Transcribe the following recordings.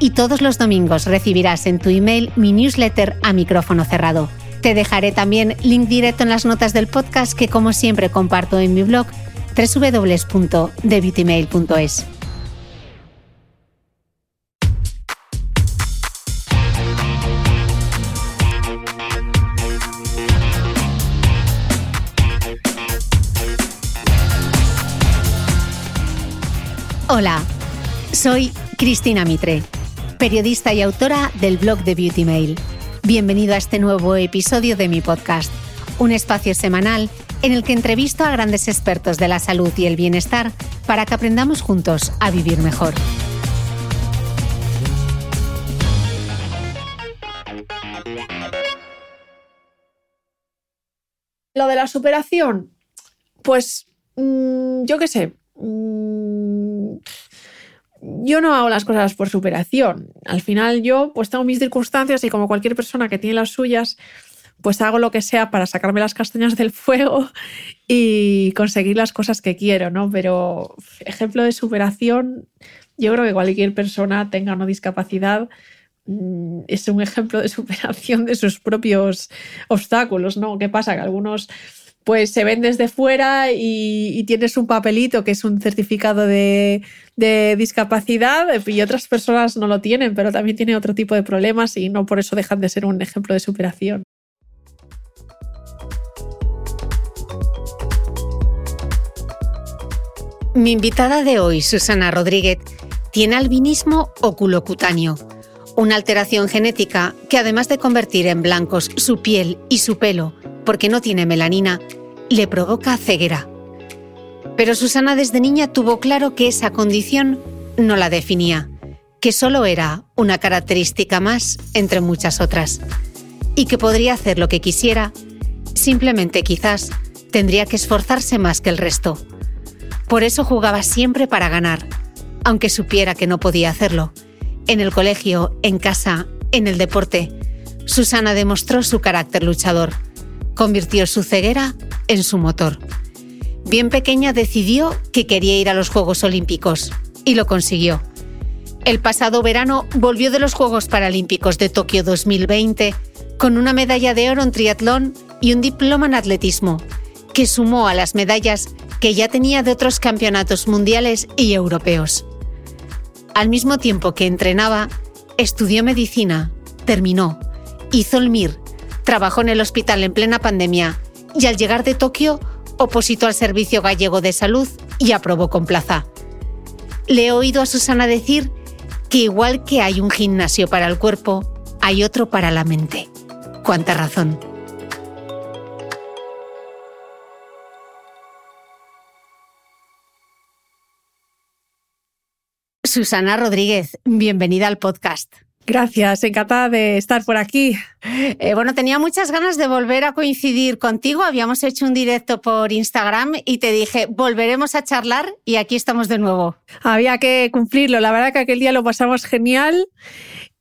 y todos los domingos recibirás en tu email mi newsletter a micrófono cerrado. Te dejaré también link directo en las notas del podcast que como siempre comparto en mi blog www.debeautymail.es. Hola, soy Cristina Mitre, periodista y autora del blog de Beauty Mail. Bienvenido a este nuevo episodio de mi podcast, un espacio semanal en el que entrevisto a grandes expertos de la salud y el bienestar para que aprendamos juntos a vivir mejor. Lo de la superación, pues mm, yo qué sé, mm, yo no hago las cosas por superación. Al final yo pues tengo mis circunstancias y como cualquier persona que tiene las suyas, pues hago lo que sea para sacarme las castañas del fuego y conseguir las cosas que quiero, ¿no? Pero ejemplo de superación, yo creo que cualquier persona tenga una discapacidad mm, es un ejemplo de superación de sus propios obstáculos, ¿no? ¿Qué pasa? Que algunos pues se ven desde fuera y, tienes un papelito que es un certificado de, de, discapacidad y otras personas no lo tienen, pero también tienen otro tipo de problemas y no por eso dejan de ser un ejemplo de superación. Mi invitada de hoy, Susana Rodríguez, tiene albinismo oculocutáneo, una alteración genética que además de convertir en blancos su piel y su pelo, porque no tiene melanina, le provoca ceguera. Pero Susana desde niña tuvo claro que esa condición no la definía, que solo era una característica más entre muchas otras, y que podría hacer lo que quisiera, simplemente quizás tendría que esforzarse más que el resto. Por eso jugaba siempre para ganar, aunque supiera que no podía hacerlo. En el colegio, en casa, en el deporte, Susana demostró su carácter luchador. Convirtió su ceguera en su motor. Bien pequeña decidió que quería ir a los Juegos Olímpicos y lo consiguió. El pasado verano volvió de los Juegos Paralímpicos de Tokio 2020 con una medalla de oro en triatlón y un diploma en atletismo, que sumó a las medallas que ya tenía de otros campeonatos mundiales y europeos. Al mismo tiempo que entrenaba, estudió medicina, terminó, hizo el MIR, Trabajó en el hospital en plena pandemia y al llegar de Tokio opositó al Servicio Gallego de Salud y aprobó con plaza. Le he oído a Susana decir que igual que hay un gimnasio para el cuerpo, hay otro para la mente. Cuánta razón. Susana Rodríguez, bienvenida al podcast. Gracias, encantada de estar por aquí. Eh, bueno, tenía muchas ganas de volver a coincidir contigo. Habíamos hecho un directo por Instagram y te dije, volveremos a charlar y aquí estamos de nuevo. Había que cumplirlo. La verdad que aquel día lo pasamos genial.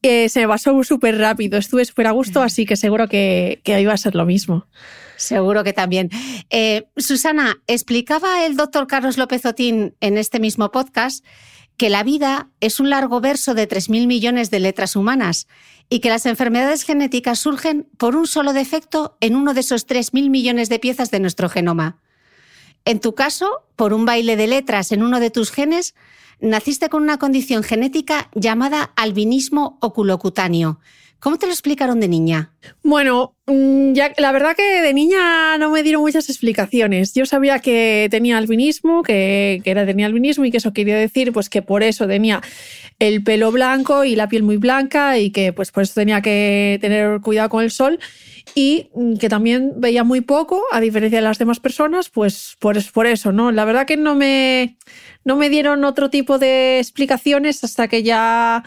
Eh, se me pasó súper rápido. Estuve súper a gusto, así que seguro que, iba a ser lo mismo. Seguro que también. Eh, Susana, explicaba el doctor Carlos López Otín en este mismo podcast que la vida es un largo verso de 3.000 millones de letras humanas y que las enfermedades genéticas surgen por un solo defecto en uno de esos 3.000 millones de piezas de nuestro genoma. En tu caso, por un baile de letras en uno de tus genes, naciste con una condición genética llamada albinismo oculocutáneo, ¿Cómo te lo explicaron de niña? Bueno, mm, ya, la verdad que de niña no me dieron muchas explicaciones. Yo sabía que tenía albinismo, que, era, tenía albinismo y que eso quería decir pues que por eso tenía el pelo blanco y la piel muy blanca y que pues por eso tenía que tener cuidado con el sol y mm, que también veía muy poco, a diferencia de las demás personas, pues por, por eso, ¿no? La verdad que no me, no me dieron otro tipo de explicaciones hasta que ya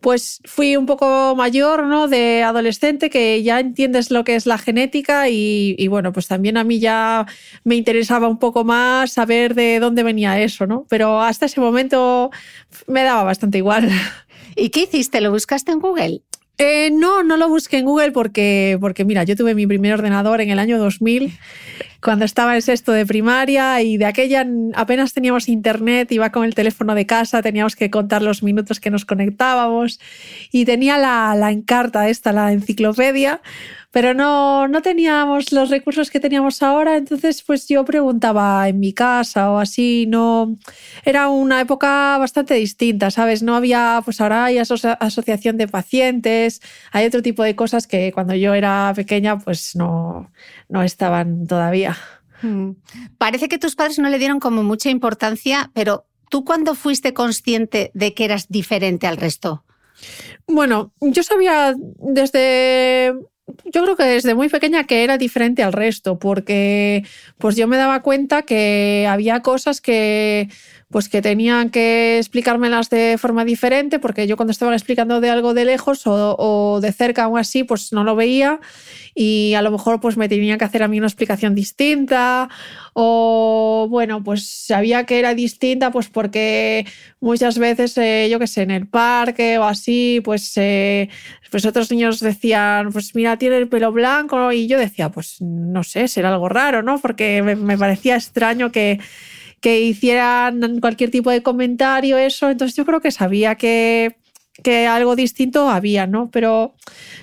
pues fui un poco mayor, ¿no? De adolescente, que ya entiendes lo que es la genética y, bueno, pues también a mí ya me interesaba un poco más saber de dónde venía eso, ¿no? Pero hasta ese momento me daba bastante igual. ¿Y qué hiciste? ¿Lo buscaste en Google? Eh, no, no lo busqué en Google porque, porque, mira, yo tuve mi primer ordenador en el año 2000 cuando estaba en sexto de primaria y de aquella apenas teníamos internet, iba con el teléfono de casa, teníamos que contar los minutos que nos conectábamos y tenía la, la encarta esta, la enciclopedia, pero no, no teníamos los recursos que teníamos ahora, entonces pues yo preguntaba en mi casa o así, no, era una época bastante distinta, ¿sabes? No había, pues ahora hay asociación de pacientes, hay otro tipo de cosas que cuando yo era pequeña pues no, no estaban todavía. Hmm. Parece que tus padres no le dieron como mucha importancia, pero ¿tú cuándo fuiste consciente de que eras diferente al resto? Bueno, yo sabía desde yo creo que desde muy pequeña que era diferente al resto, porque pues yo me daba cuenta que había cosas que pues que tenían que explicármelas de forma diferente, porque yo cuando estaban explicando de algo de lejos o, de cerca o así, pues no lo veía. Y a lo mejor pues me tenían que hacer a mí una explicación distinta. O bueno, pues sabía que era distinta pues porque muchas veces, eh, yo qué sé, en el parque o así, pues, eh, pues otros niños decían, pues mira, tiene el pelo blanco. Y yo decía, pues no sé, será algo raro, ¿no? Porque me parecía extraño que que hicieran cualquier tipo de comentario, eso. Entonces yo creo que sabía que, que algo distinto había, ¿no? Pero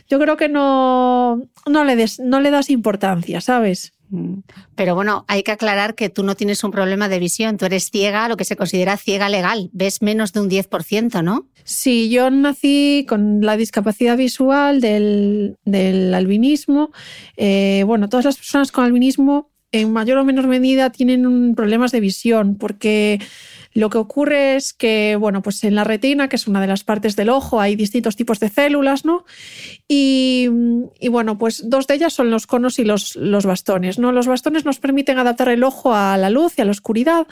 yo creo que no, no, le, des, no le das importancia, ¿sabes? Mm. Pero bueno, hay que aclarar que tú no tienes un problema de visión, tú eres ciega, lo que se considera ciega legal, ves menos de un 10%, ¿no? Sí, yo nací con la discapacidad visual del, del albinismo. Eh, bueno, todas las personas con albinismo en mayor o menor medida tienen problemas de visión porque lo que ocurre es que, bueno, pues en la retina, que es una de las partes del ojo, hay distintos tipos de células, ¿no? Y, bueno, pues dos de ellas son los conos y los, los bastones, ¿no? Los bastones nos permiten adaptar el ojo a la luz y a la oscuridad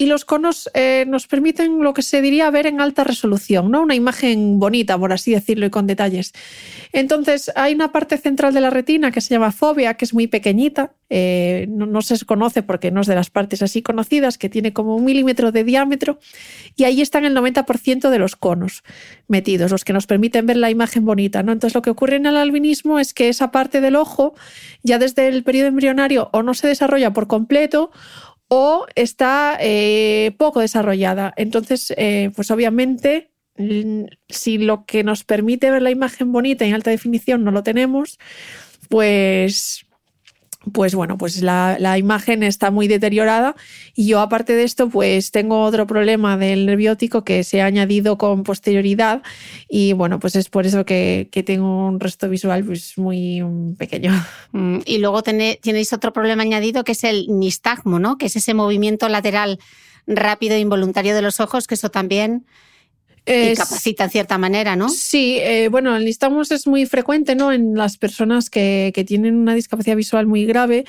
y los conos eh, nos permiten lo que se diría ver en alta resolución, ¿no? Una imagen bonita, por así decirlo, y con detalles. Entonces, hay una parte central de la retina que se llama fobia, que es muy pequeñita, eh, no, se conoce porque no es de las partes así conocidas, que tiene como un milímetro de diámetro, y ahí están el 90% de los conos metidos, los que nos permiten ver la imagen bonita, ¿no? Entonces, lo que ocurre en el albinismo es que esa parte del ojo, ya desde el periodo embrionario, o no se desarrolla por completo, o está eh, poco desarrollada. Entonces, eh, pues obviamente, si lo que nos permite ver la imagen bonita en alta definición no lo tenemos, pues, pues bueno, pues la, imagen está muy deteriorada y yo aparte de esto pues tengo otro problema del nerviótico que se ha añadido con posterioridad y bueno, pues es por eso que, tengo un resto visual pues muy pequeño. Mm, y luego tenéis otro problema añadido que es el nistagmo, ¿no? Que es ese movimiento lateral rápido e involuntario de los ojos, que eso también capacita en cierta manera, ¿no? Sí, eh, bueno, el nistagmus es muy frecuente ¿no? en las personas que, tienen una discapacidad visual muy grave.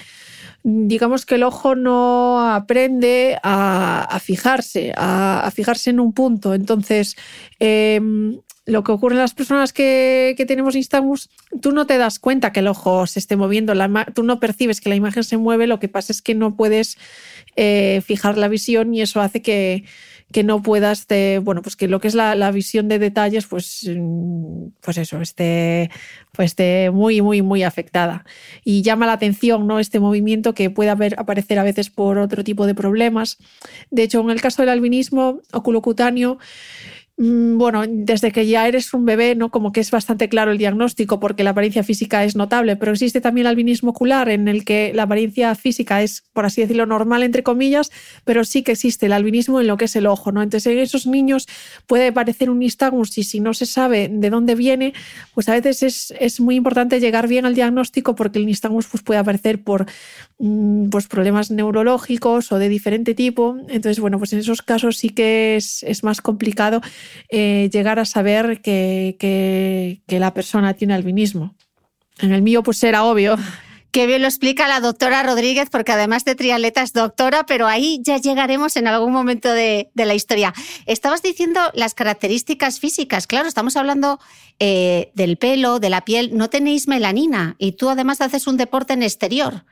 Digamos que el ojo no aprende a, fijarse, a, fijarse en un punto. Entonces, em, lo que ocurre en las personas que, tenemos nistagmus, tú no te das cuenta que el ojo se esté moviendo, tú no percibes que la imagen se mueve, lo que pasa es que no puedes eh, fijar la visión y eso hace que, que no puedas, bueno, pues que lo que es la, visión de detalles, pues, mm, pues eso, esté, pues esté muy, muy, muy afectada. Y llama la atención, ¿no? Este movimiento que puede aparecer a veces por otro tipo de problemas. De hecho, en el caso del albinismo oculocutáneo, bueno, desde que ya eres un bebé, ¿no? Como que es bastante claro el diagnóstico porque la apariencia física es notable, pero existe también el albinismo ocular en el que la apariencia física es, por así decirlo, normal, entre comillas, pero sí que existe el albinismo en lo que es el ojo, ¿no? Entonces, en esos niños puede parecer un nistagmus y si no se sabe de dónde viene, pues a veces es, es muy importante llegar bien al diagnóstico porque el nistagmus pues, puede aparecer por mm, pues, problemas neurológicos o de diferente tipo. Entonces, bueno, pues en esos casos sí que es, es más complicado eh, llegar a saber que, la persona tiene albinismo. En el mío, pues era obvio. Qué bien lo explica la doctora Rodríguez, porque además de triatleta es doctora, pero ahí ya llegaremos en algún momento de, la historia. Estabas diciendo las características físicas. Claro, estamos hablando eh, del pelo, de la piel. No tenéis melanina y tú además haces un deporte en exterior.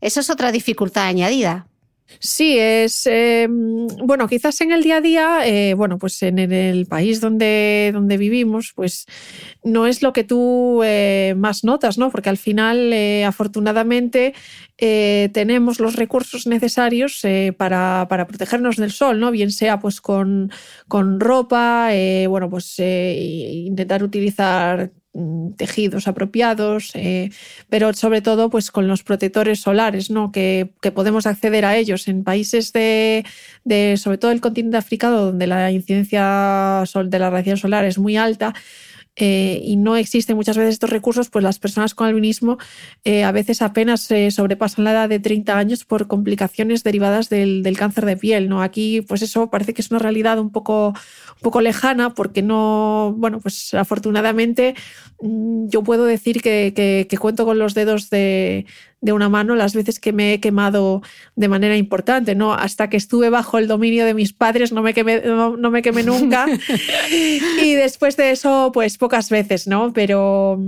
Eso es otra dificultad añadida. Sí, es em, bueno, quizás en el día a día, eh, bueno, pues en, el país donde, donde vivimos, pues no es lo que tú eh, más notas, ¿no? Porque al final, eh, afortunadamente, tenemos los recursos necesarios para, para, protegernos del sol, ¿no? Bien sea pues con, con ropa, bueno, pues intentar utilizar tejidos apropiados, eh, pero sobre todo pues con los protectores solares, ¿no? Que, podemos acceder a ellos en países de, de, sobre todo el continente africano, donde la incidencia de la radiación solar es muy alta, eh, y no existen muchas veces estos recursos, pues las personas con albinismo eh, a veces apenas sobrepasan la edad de 30 años por complicaciones derivadas del, cáncer de piel. ¿no? Aquí, pues eso parece que es una realidad un poco, un poco lejana, porque no, bueno, pues afortunadamente mm, yo puedo decir que cuento con los dedos de, de una mano las veces que me he quemado de manera importante, ¿no? Hasta que estuve bajo el dominio de mis padres no me quemé, no, me quemé nunca. y después de eso, pues pocas veces, ¿no? Pero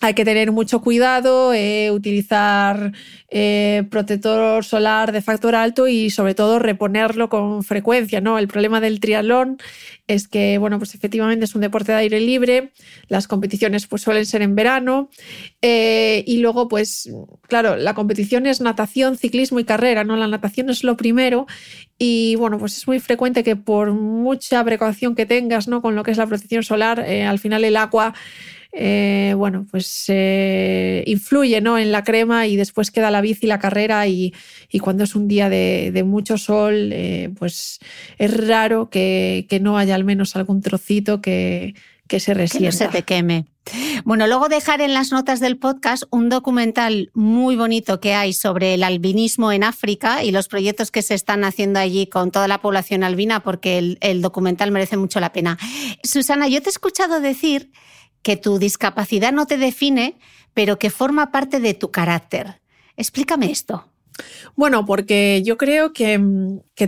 hay que tener mucho cuidado, eh, utilizar eh, protector solar de factor alto y sobre todo reponerlo con frecuencia. ¿no? El problema del triatlón es que, bueno, pues efectivamente es un deporte de aire libre, las competiciones pues suelen ser en verano eh, y luego pues, claro, la competición es natación, ciclismo y carrera, ¿no? La natación es lo primero y bueno, pues es muy frecuente que por mucha precaución que tengas, ¿no? Con lo que es la protección solar, al final el agua eh, bueno, pues eh, influye ¿no? en la crema y después queda la bici, la carrera y, cuando es un día de, mucho sol, eh, pues es raro que, no haya al menos algún trocito que, se resienta. Que no se te queme. Bueno, luego dejar en las notas del podcast un documental muy bonito que hay sobre el albinismo en África y los proyectos que se están haciendo allí con toda la población albina, porque el documental merece mucho la pena. Susana, yo te he escuchado decir que tu discapacidad no te define, pero que forma parte de tu carácter. Explícame esto. Bueno, porque yo creo que,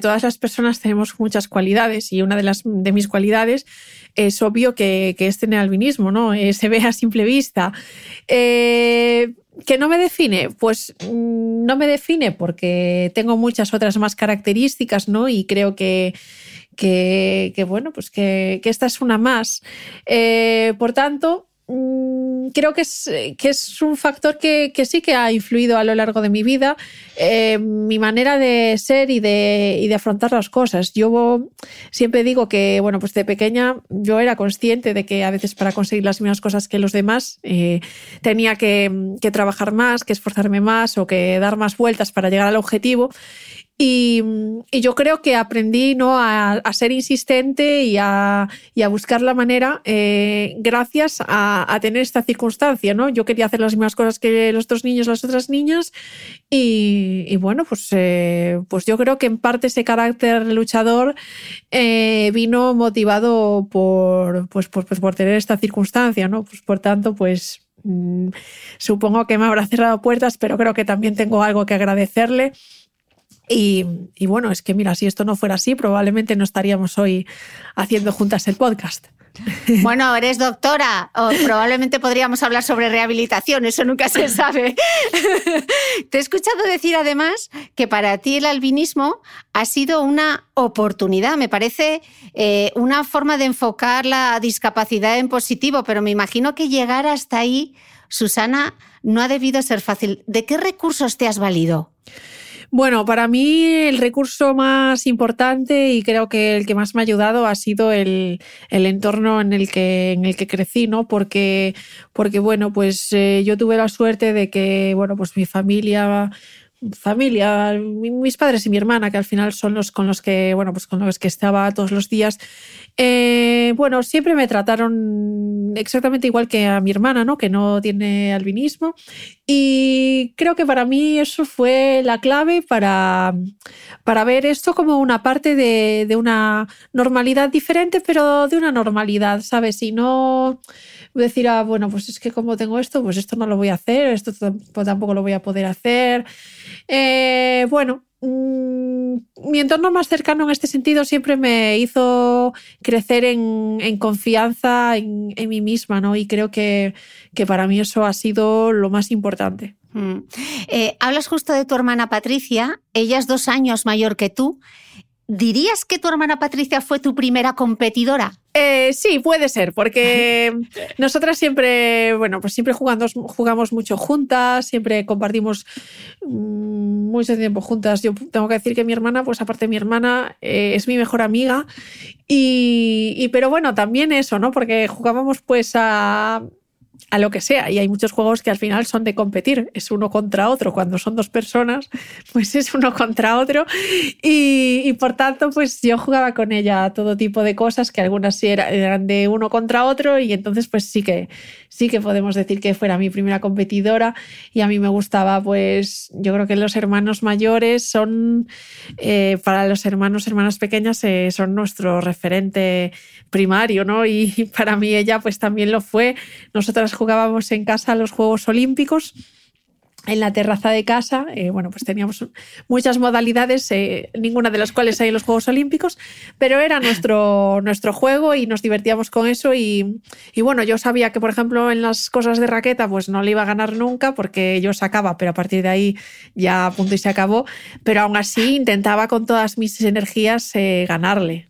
todas las personas tenemos muchas cualidades y una de, las, de mis cualidades es obvio que, es tener albinismo, ¿no? Eh, se ve a simple vista. Eh, ¿Que no me define? Pues mm, no me define porque tengo muchas otras más características, ¿no? Y creo que, que, bueno, pues que, esta es una más. Eh, por tanto, mm, creo que es, que es un factor que, sí que ha influido a lo largo de mi vida, eh, mi manera de ser y de, y de, afrontar las cosas. Yo siempre digo que, bueno, pues de pequeña yo era consciente de que a veces para conseguir las mismas cosas que los demás eh, tenía que, que trabajar más, que esforzarme más o que dar más vueltas para llegar al objetivo. Y, yo creo que aprendí ¿no? a, ser insistente y a, y a, buscar la manera eh, gracias a, tener esta circunstancia. ¿no? Yo quería hacer las mismas cosas que los otros niños, las otras niñas. Y, bueno, pues, eh, pues yo creo que en parte ese carácter luchador eh, vino motivado por, pues, por, pues, por tener esta circunstancia. ¿no? Pues por tanto, pues mm, supongo que me habrá cerrado puertas, pero creo que también tengo algo que agradecerle. Y, bueno, es que mira, si esto no fuera así, probablemente no estaríamos hoy haciendo juntas el podcast. Bueno, eres doctora, o probablemente podríamos hablar sobre rehabilitación, eso nunca se sabe. Te he escuchado decir además que para ti el albinismo ha sido una oportunidad, me parece eh, una forma de enfocar la discapacidad en positivo, pero me imagino que llegar hasta ahí, Susana, no ha debido ser fácil. ¿De qué recursos te has valido? Bueno, para mí el recurso más importante y creo que el que más me ha ayudado ha sido el, el entorno en el que, en el que crecí, ¿no? Porque, porque bueno, pues eh, yo tuve la suerte de que, bueno, pues mi familia familia, mis padres y mi hermana, que al final son los con los que, bueno, pues con los que estaba todos los días, eh, bueno, siempre me trataron exactamente igual que a mi hermana, ¿no? Que no tiene albinismo. Y creo que para mí eso fue la clave para, para ver esto como una parte de, de una normalidad diferente, pero de una normalidad, ¿sabes? Y no decir, ah, bueno, pues es que como tengo esto, pues esto no lo voy a hacer, esto tampoco lo voy a poder hacer. Eh, bueno, mm, mi entorno más cercano en este sentido siempre me hizo crecer en, confianza en, mí misma, ¿no? Y creo que, que, para mí eso ha sido lo más importante. Mm. Eh, hablas justo de tu hermana Patricia, ella es dos años mayor que tú. ¿Dirías que tu hermana Patricia fue tu primera competidora? Eh, sí, puede ser, porque nosotras siempre, bueno, pues siempre jugamos, jugamos mucho juntas, siempre compartimos mm, mucho tiempo juntas. Yo tengo que decir que mi hermana, pues aparte de mi hermana, eh, es mi mejor amiga. Y, y, pero bueno, también eso, ¿no? Porque jugábamos pues a, a lo que sea. Y hay muchos juegos que al final son de competir, es uno contra otro. Cuando son dos personas, pues es uno contra otro. Y, por tanto, pues yo jugaba con ella todo tipo de cosas, que algunas sí eran de uno contra otro, y entonces pues sí que, sí que podemos decir que fuera mi primera competidora. Y a mí me gustaba, pues yo creo que los hermanos mayores son, eh, para los hermanos, hermanas pequeñas, eh, son nuestro referente primario, ¿no? Y para mí ella pues también lo fue. Nosotras jugábamos en casa los Juegos Olímpicos en la terraza de casa, eh, bueno, pues teníamos muchas modalidades, eh, ninguna de las cuales hay en los Juegos Olímpicos, pero era nuestro, nuestro juego y nos divertíamos con eso y, y, bueno, yo sabía que, por ejemplo, en las cosas de raqueta, pues no le iba a ganar nunca porque yo sacaba, pero a partir de ahí ya a punto y se acabó, pero aún así intentaba con todas mis energías eh, ganarle.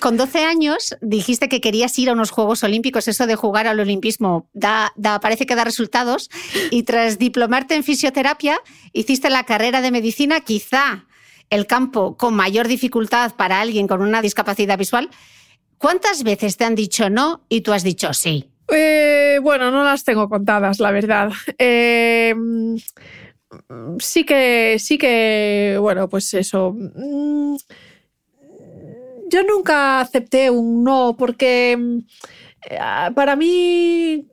Con 12 años dijiste que querías ir a unos Juegos Olímpicos, eso de jugar al olimpismo da, da, parece que da resultados y tras diplomarte en fisioterapia, hiciste la carrera de medicina, quizá el campo con mayor dificultad para alguien con una discapacidad visual. ¿Cuántas veces te han dicho no y tú has dicho sí? Eh, bueno, no las tengo contadas, la verdad. Eh, sí que, sí que, bueno, pues eso. Mm, yo nunca acepté un no porque eh, para mí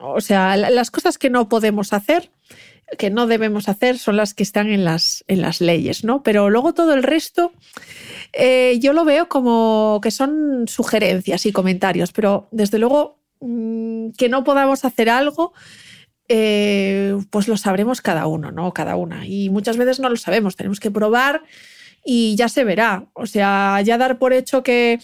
o sea, las cosas que no podemos hacer, que no debemos hacer, son las que están en las, en las leyes, ¿no? Pero luego todo el resto, eh, yo lo veo como que son sugerencias y comentarios, pero desde luego mm, que no podamos hacer algo. Eh, pues lo sabremos cada uno, ¿no? Cada una. Y muchas veces no lo sabemos, tenemos que probar y ya se verá. O sea, ya dar por hecho que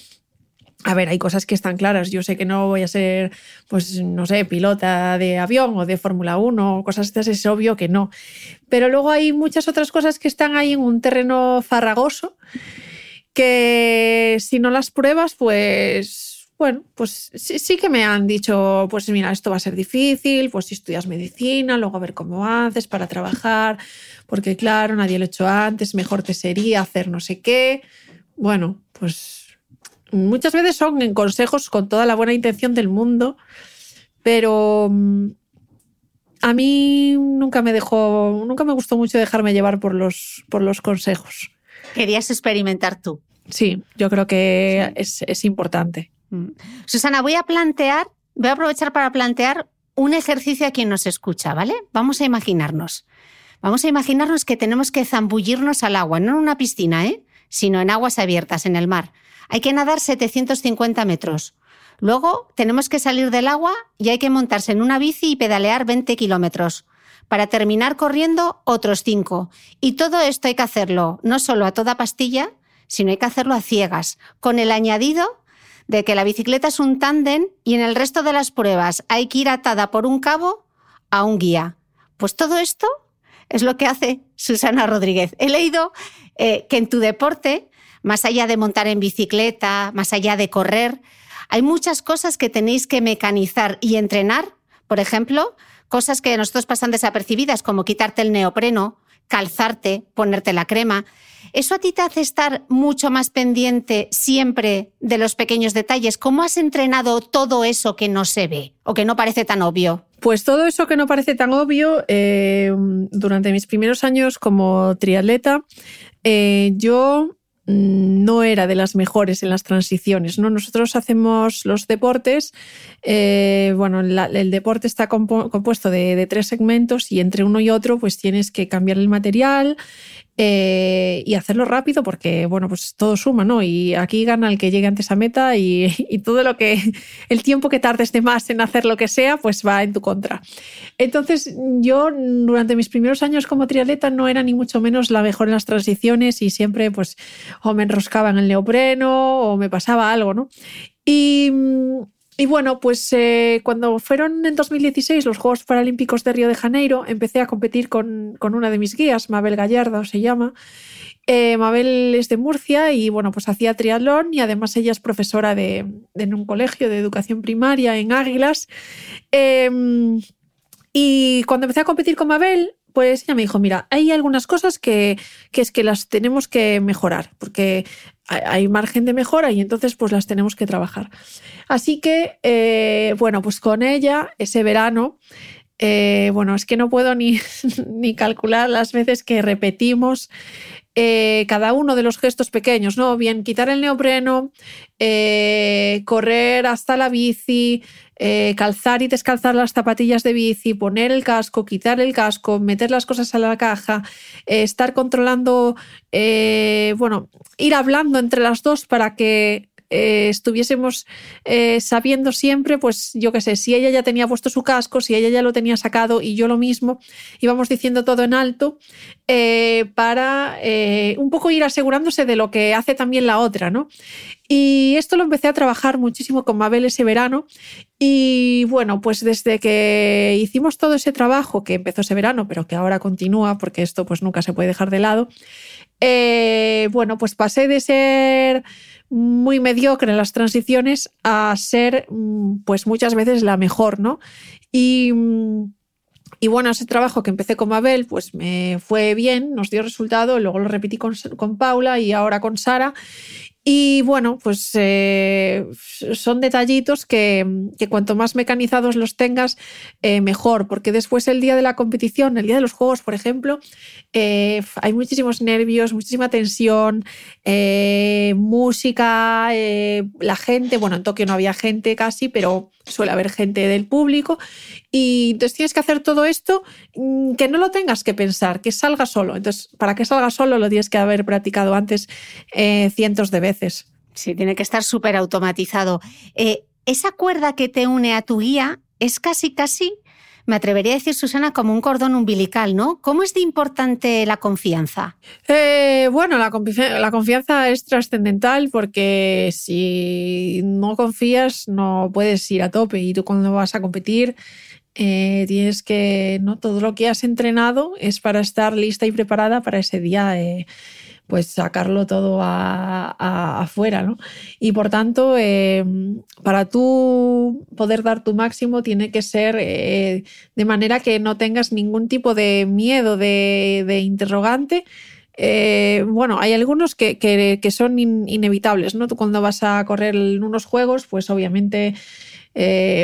a ver, hay cosas que están claras. Yo sé que no voy a ser, pues, no sé, pilota de avión o de Fórmula 1 o cosas estas, es obvio que no. Pero luego hay muchas otras cosas que están ahí en un terreno farragoso que si no las pruebas, pues, bueno, pues sí, sí, que me han dicho, pues mira, esto va a ser difícil, pues si estudias medicina, luego a ver cómo haces para trabajar, porque claro, nadie lo ha hecho antes, mejor te sería hacer no sé qué. Bueno, pues muchas veces son consejos con toda la buena intención del mundo, pero mm, a mí nunca me dejó, nunca me gustó mucho dejarme llevar por los, por los consejos. Querías experimentar tú. Sí, yo creo que es, es importante. Mm. Susana, voy a plantear, voy a aprovechar para plantear un ejercicio a quien nos escucha, ¿vale? Vamos a imaginarnos. Vamos a imaginarnos que tenemos que zambullirnos al agua, no en una piscina, ¿eh? sino en aguas abiertas, en el mar. Hay que nadar 750 metros. Luego tenemos que salir del agua y hay que montarse en una bici y pedalear 20 kilómetros. Para terminar corriendo otros 5. Y todo esto hay que hacerlo no solo a toda pastilla, sino hay que hacerlo a ciegas, con el añadido de que la bicicleta es un tándem y en el resto de las pruebas hay que ir atada por un cabo a un guía. Pues todo esto es lo que hace Susana Rodríguez. He leído eh, que en tu deporte, más allá de montar en bicicleta, más allá de correr, hay muchas cosas que tenéis que mecanizar y entrenar. Por ejemplo, cosas que a nosotros pasan desapercibidas, como quitarte el neopreno, calzarte, ponerte la crema. ¿Eso a ti te hace estar mucho más pendiente siempre de los pequeños detalles? ¿Cómo has entrenado todo eso que no se ve o que no parece tan obvio? Pues todo eso que no parece tan obvio, eh, durante mis primeros años como triatleta, eh, yo mm, no era de las mejores en las transiciones. ¿no? Nosotros hacemos los deportes, eh, bueno, el deporte está compuesto de, de, tres segmentos y entre uno y otro pues tienes que cambiar el material, eh, y hacerlo rápido porque, bueno, pues todo suma, ¿no? Y aquí gana el que llegue antes a meta y, todo lo que, el tiempo que tardes de más en hacer lo que sea, pues va en tu contra. Entonces, yo durante mis primeros años como triatleta no era ni mucho menos la mejor en las transiciones y siempre, pues, o me enroscaba en el neopreno o me pasaba algo, ¿no? Y y bueno, pues eh, cuando fueron en 2016 los Juegos Paralímpicos de Río de Janeiro, empecé a competir con, una de mis guías, Mabel Gallardo se llama. Eh, Mabel es de Murcia y bueno, pues hacía triatlón y además ella es profesora de, en un colegio de educación primaria en Águilas. Em, y cuando empecé a competir con Mabel, pues ella me dijo, mira, hay algunas cosas que, que, es que las tenemos que mejorar, porque hay margen de mejora y entonces pues las tenemos que trabajar. Así que, eh, bueno, pues con ella ese verano, eh, bueno, es que no puedo ni, ni calcular las veces que repetimos eh, cada uno de los gestos pequeños, ¿no? Bien quitar el neopreno, correr hasta la bici, eh, calzar y descalzar las zapatillas de bici, poner el casco, quitar el casco, meter las cosas a la caja, eh, estar controlando, eh, bueno, ir hablando entre las dos para que estuviésemos sabiendo siempre, pues yo qué sé, si ella ya tenía puesto su casco, si ella ya lo tenía sacado y yo lo mismo, íbamos diciendo todo en alto para un poco ir asegurándose de lo que hace también la otra, ¿no? Y esto lo empecé a trabajar muchísimo con Mabel ese verano. Y bueno, pues desde que hicimos todo ese trabajo, que empezó ese verano, pero que ahora continúa, porque esto pues nunca se puede dejar de lado, eh, bueno, pues pasé de ser muy mediocre en las transiciones a ser mm, pues muchas veces la mejor, ¿no? Y... Y bueno, ese trabajo que empecé con Mabel, pues me fue bien, nos dio resultado, luego lo repetí con, con Paula y ahora con Sara. Y bueno, pues eh, son detallitos que, cuanto más mecanizados los tengas, eh, mejor, porque después el día de la competición, el día de los juegos, por ejemplo, eh, hay muchísimos nervios, muchísima tensión, música, la gente, bueno, en Tokio no había gente casi, pero suele haber gente del público. Y entonces tienes que hacer todo esto mm, que no lo tengas que pensar, que salga solo. Entonces, para que salga solo lo tienes que haber practicado antes cientos de veces. Sí, tiene que estar súper automatizado. Eh, esa cuerda que te une a tu guía es casi, casi me atrevería a decir, Susana, como un cordón umbilical, ¿no? ¿Cómo es de importante la confianza? Eh, bueno, la, la, confianza es trascendental porque si no confías no puedes ir a tope y tú cuando vas a competir eh, tienes que, ¿no? Todo lo que has entrenado es para estar lista y preparada para ese día. Eh, pues sacarlo todo afuera, ¿no? Y por tanto, eh, para tú poder dar tu máximo tiene que ser eh, de manera que no tengas ningún tipo de miedo, de, interrogante. Eh, bueno, hay algunos que, son inevitables, ¿no? Tú cuando vas a correr en unos juegos, pues obviamente,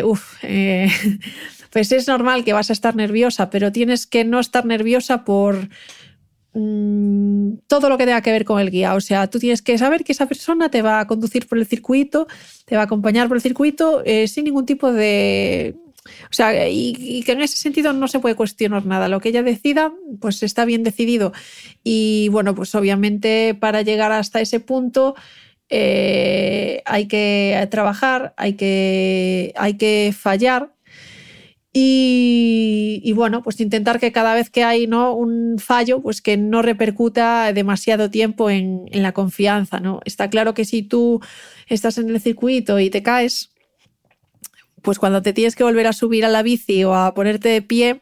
uff, pues es normal que vas a estar nerviosa, pero tienes que no estar nerviosa por Mm, todo lo que tenga que ver con el guía. O sea, tú tienes que saber que esa persona te va a conducir por el circuito, te va a acompañar por el circuito eh, sin ningún tipo de... O sea, y, que en ese sentido no se puede cuestionar nada. Lo que ella decida, pues está bien decidido. Y bueno, pues obviamente para llegar hasta ese punto eh, hay que trabajar, hay que, hay que fallar y, bueno, pues intentar que cada vez que hay ¿no? un fallo, pues que no repercuta demasiado tiempo en, la confianza. ¿no? Está claro que si tú estás en el circuito y te caes, pues cuando te tienes que volver a subir a la bici o a ponerte de pie,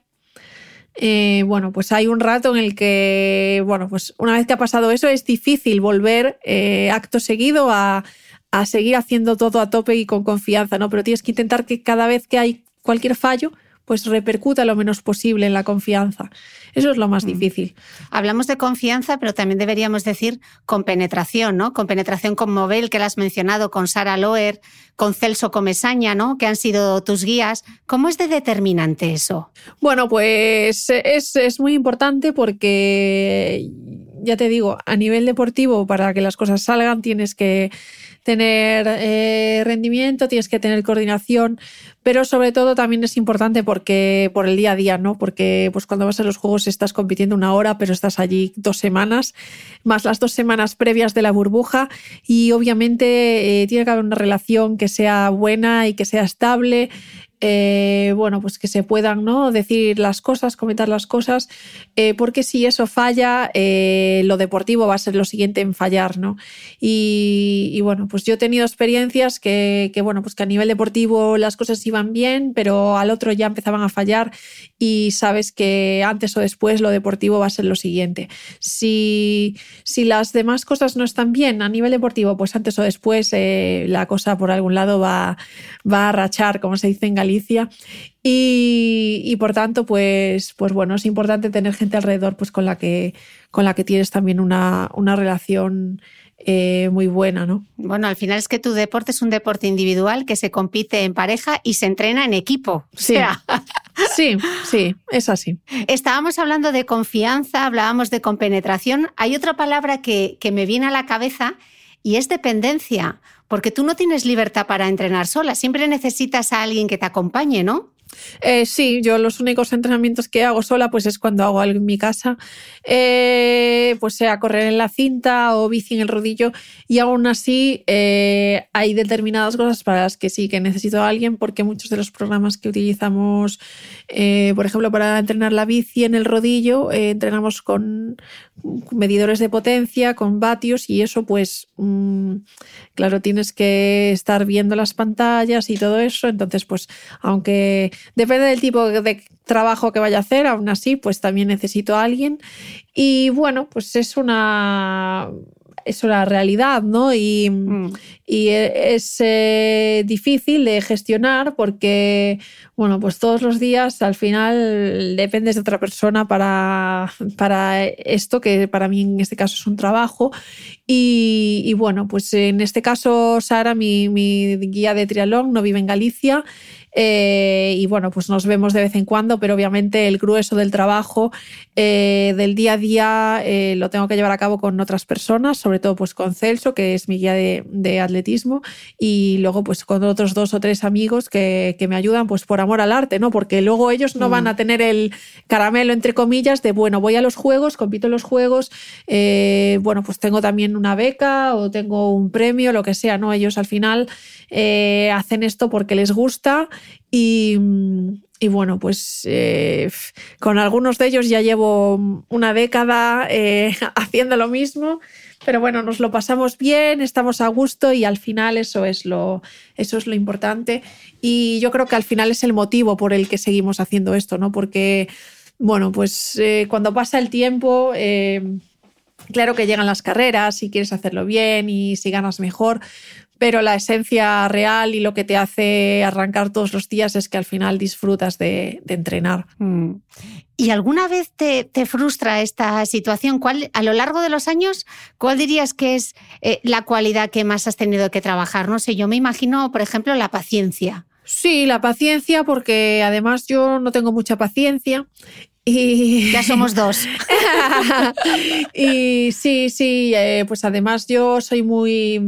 eh, bueno, pues hay un rato en el que, bueno, pues una vez que ha pasado eso es difícil volver eh, acto seguido a, a seguir haciendo todo a tope y con confianza, ¿no? Pero tienes que intentar que cada vez que hay cualquier fallo, pues repercuta lo menos posible en la confianza. Eso es lo más mm. difícil. Hablamos de confianza, pero también deberíamos decir con penetración, ¿no? Con penetración con Mobel, que la has mencionado, con Sara Loer, con Celso Comesaña, ¿no? Que han sido tus guías. ¿Cómo es de determinante eso? Bueno, pues es, es muy importante porque, ya te digo, a nivel deportivo, para que las cosas salgan, tienes que tener eh, rendimiento, tienes que tener coordinación, pero sobre todo también es importante porque por el día a día, ¿no? Porque pues cuando vas a los juegos estás compitiendo una hora, pero estás allí dos semanas, más las dos semanas previas de la burbuja y obviamente eh, tiene que haber una relación que sea buena y que sea estable eh, bueno, pues que se puedan ¿no? decir las cosas, comentar las cosas, eh, porque si eso falla, eh, lo deportivo va a ser lo siguiente en fallar, ¿no? Y, bueno, pues yo he tenido experiencias que, bueno, pues que a nivel deportivo las cosas iban bien, pero al otro ya empezaban a fallar y sabes que antes o después lo deportivo va a ser lo siguiente. Si, si las demás cosas no están bien a nivel deportivo, pues antes o después la cosa por algún lado va, va a rachar, como se dice en Galicia y, por tanto, pues, pues bueno, es importante tener gente alrededor pues, con, la que, con la que tienes también una, una relación eh, muy buena, ¿no? Bueno, al final es que tu deporte es un deporte individual que se compite en pareja y se entrena en equipo. Sí, sí, sí, es así. Estábamos hablando de confianza, hablábamos de compenetración. Hay otra palabra que, que me viene a la cabeza y es dependencia porque tú no tienes libertad para entrenar sola, siempre necesitas a alguien que te acompañe, ¿no? Eh, sí, yo los únicos entrenamientos que hago sola pues es cuando hago algo en mi casa, eh, pues sea correr en la cinta o bici en el rodillo y aún así eh, hay determinadas cosas para las que sí que necesito a alguien porque muchos de los programas que utilizamos, por ejemplo, para entrenar la bici en el rodillo, entrenamos con medidores de potencia, con vatios y eso pues, mm, claro, tienes que estar viendo las pantallas y todo eso, entonces pues aunque Depende del tipo de trabajo que vaya a hacer, aún así, pues también necesito a alguien. Y bueno, pues es una es una realidad, ¿no? Y, mm. es eh, difícil de gestionar porque, bueno, pues todos los días al final dependes de otra persona para, para esto, que para mí en este caso es un trabajo. Y, bueno, pues en este caso, Sara, mi, mi guía de triatlón, no vive en Galicia eh, y bueno, pues nos vemos de vez en cuando, pero obviamente el grueso del trabajo eh, del día a día eh, lo tengo que llevar a cabo con otras personas, sobre todo pues con Celso, que es mi guía de, atletismo, y luego pues con otros dos o tres amigos que, me ayudan pues por amor al arte, ¿no? Porque luego ellos no van mm. a tener el caramelo, entre comillas, de bueno, voy a los juegos, compito en los juegos, bueno, pues tengo también una beca o tengo un premio, lo que sea, ¿no? Ellos al final hacen esto porque les gusta y, bueno, pues eh, con algunos de ellos ya llevo una década eh, haciendo lo mismo, pero bueno, nos lo pasamos bien, estamos a gusto y al final eso es lo, eso es lo importante. Y yo creo que al final es el motivo por el que seguimos haciendo esto, ¿no? Porque, bueno, pues eh, cuando pasa el tiempo Claro que llegan las carreras y quieres hacerlo bien y si ganas mejor, pero la esencia real y lo que te hace arrancar todos los días es que al final disfrutas de, entrenar. Mm. ¿Y alguna vez te, frustra esta situación? ¿Cuál, a lo largo de los años, cuál dirías que es eh, la cualidad que más has tenido que trabajar? No sé, yo me imagino, por ejemplo, la paciencia. Sí, la paciencia, porque además yo no tengo mucha paciencia y... Ya somos dos. y sí, sí, eh, pues además yo soy muy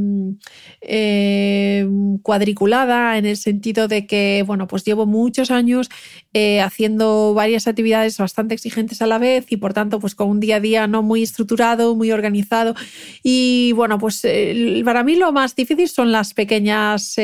eh, cuadriculada en el sentido de que, bueno, pues llevo muchos años eh, haciendo varias actividades bastante exigentes a la vez y por tanto, pues con un día a día no muy estructurado, muy organizado. Y bueno, pues para mí lo más difícil son las pequeñas,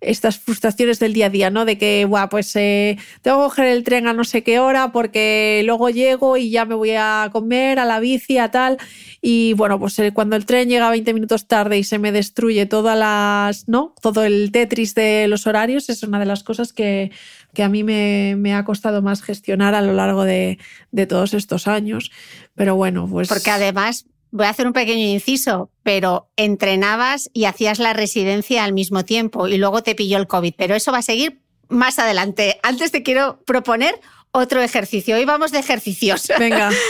estas frustraciones del día a día, ¿no? De que, bueno, pues tengo que coger el tren a no sé qué hora porque luego llego y ya me voy a comer a la bici, a tal. Y bueno, pues eh, cuando el tren llega 20 minutos tarde y se me destruye todas las, ¿no? Todo el Tetris de los horarios es una de las cosas que, a mí me, ha costado más gestionar a lo largo de, de todos estos años. Pero bueno, pues. Porque además voy a hacer un pequeño inciso, pero entrenabas y hacías la residencia al mismo tiempo y luego te pilló el COVID, pero eso va a seguir más adelante. Antes te quiero proponer otro ejercicio. Hoy vamos de ejercicios. Venga.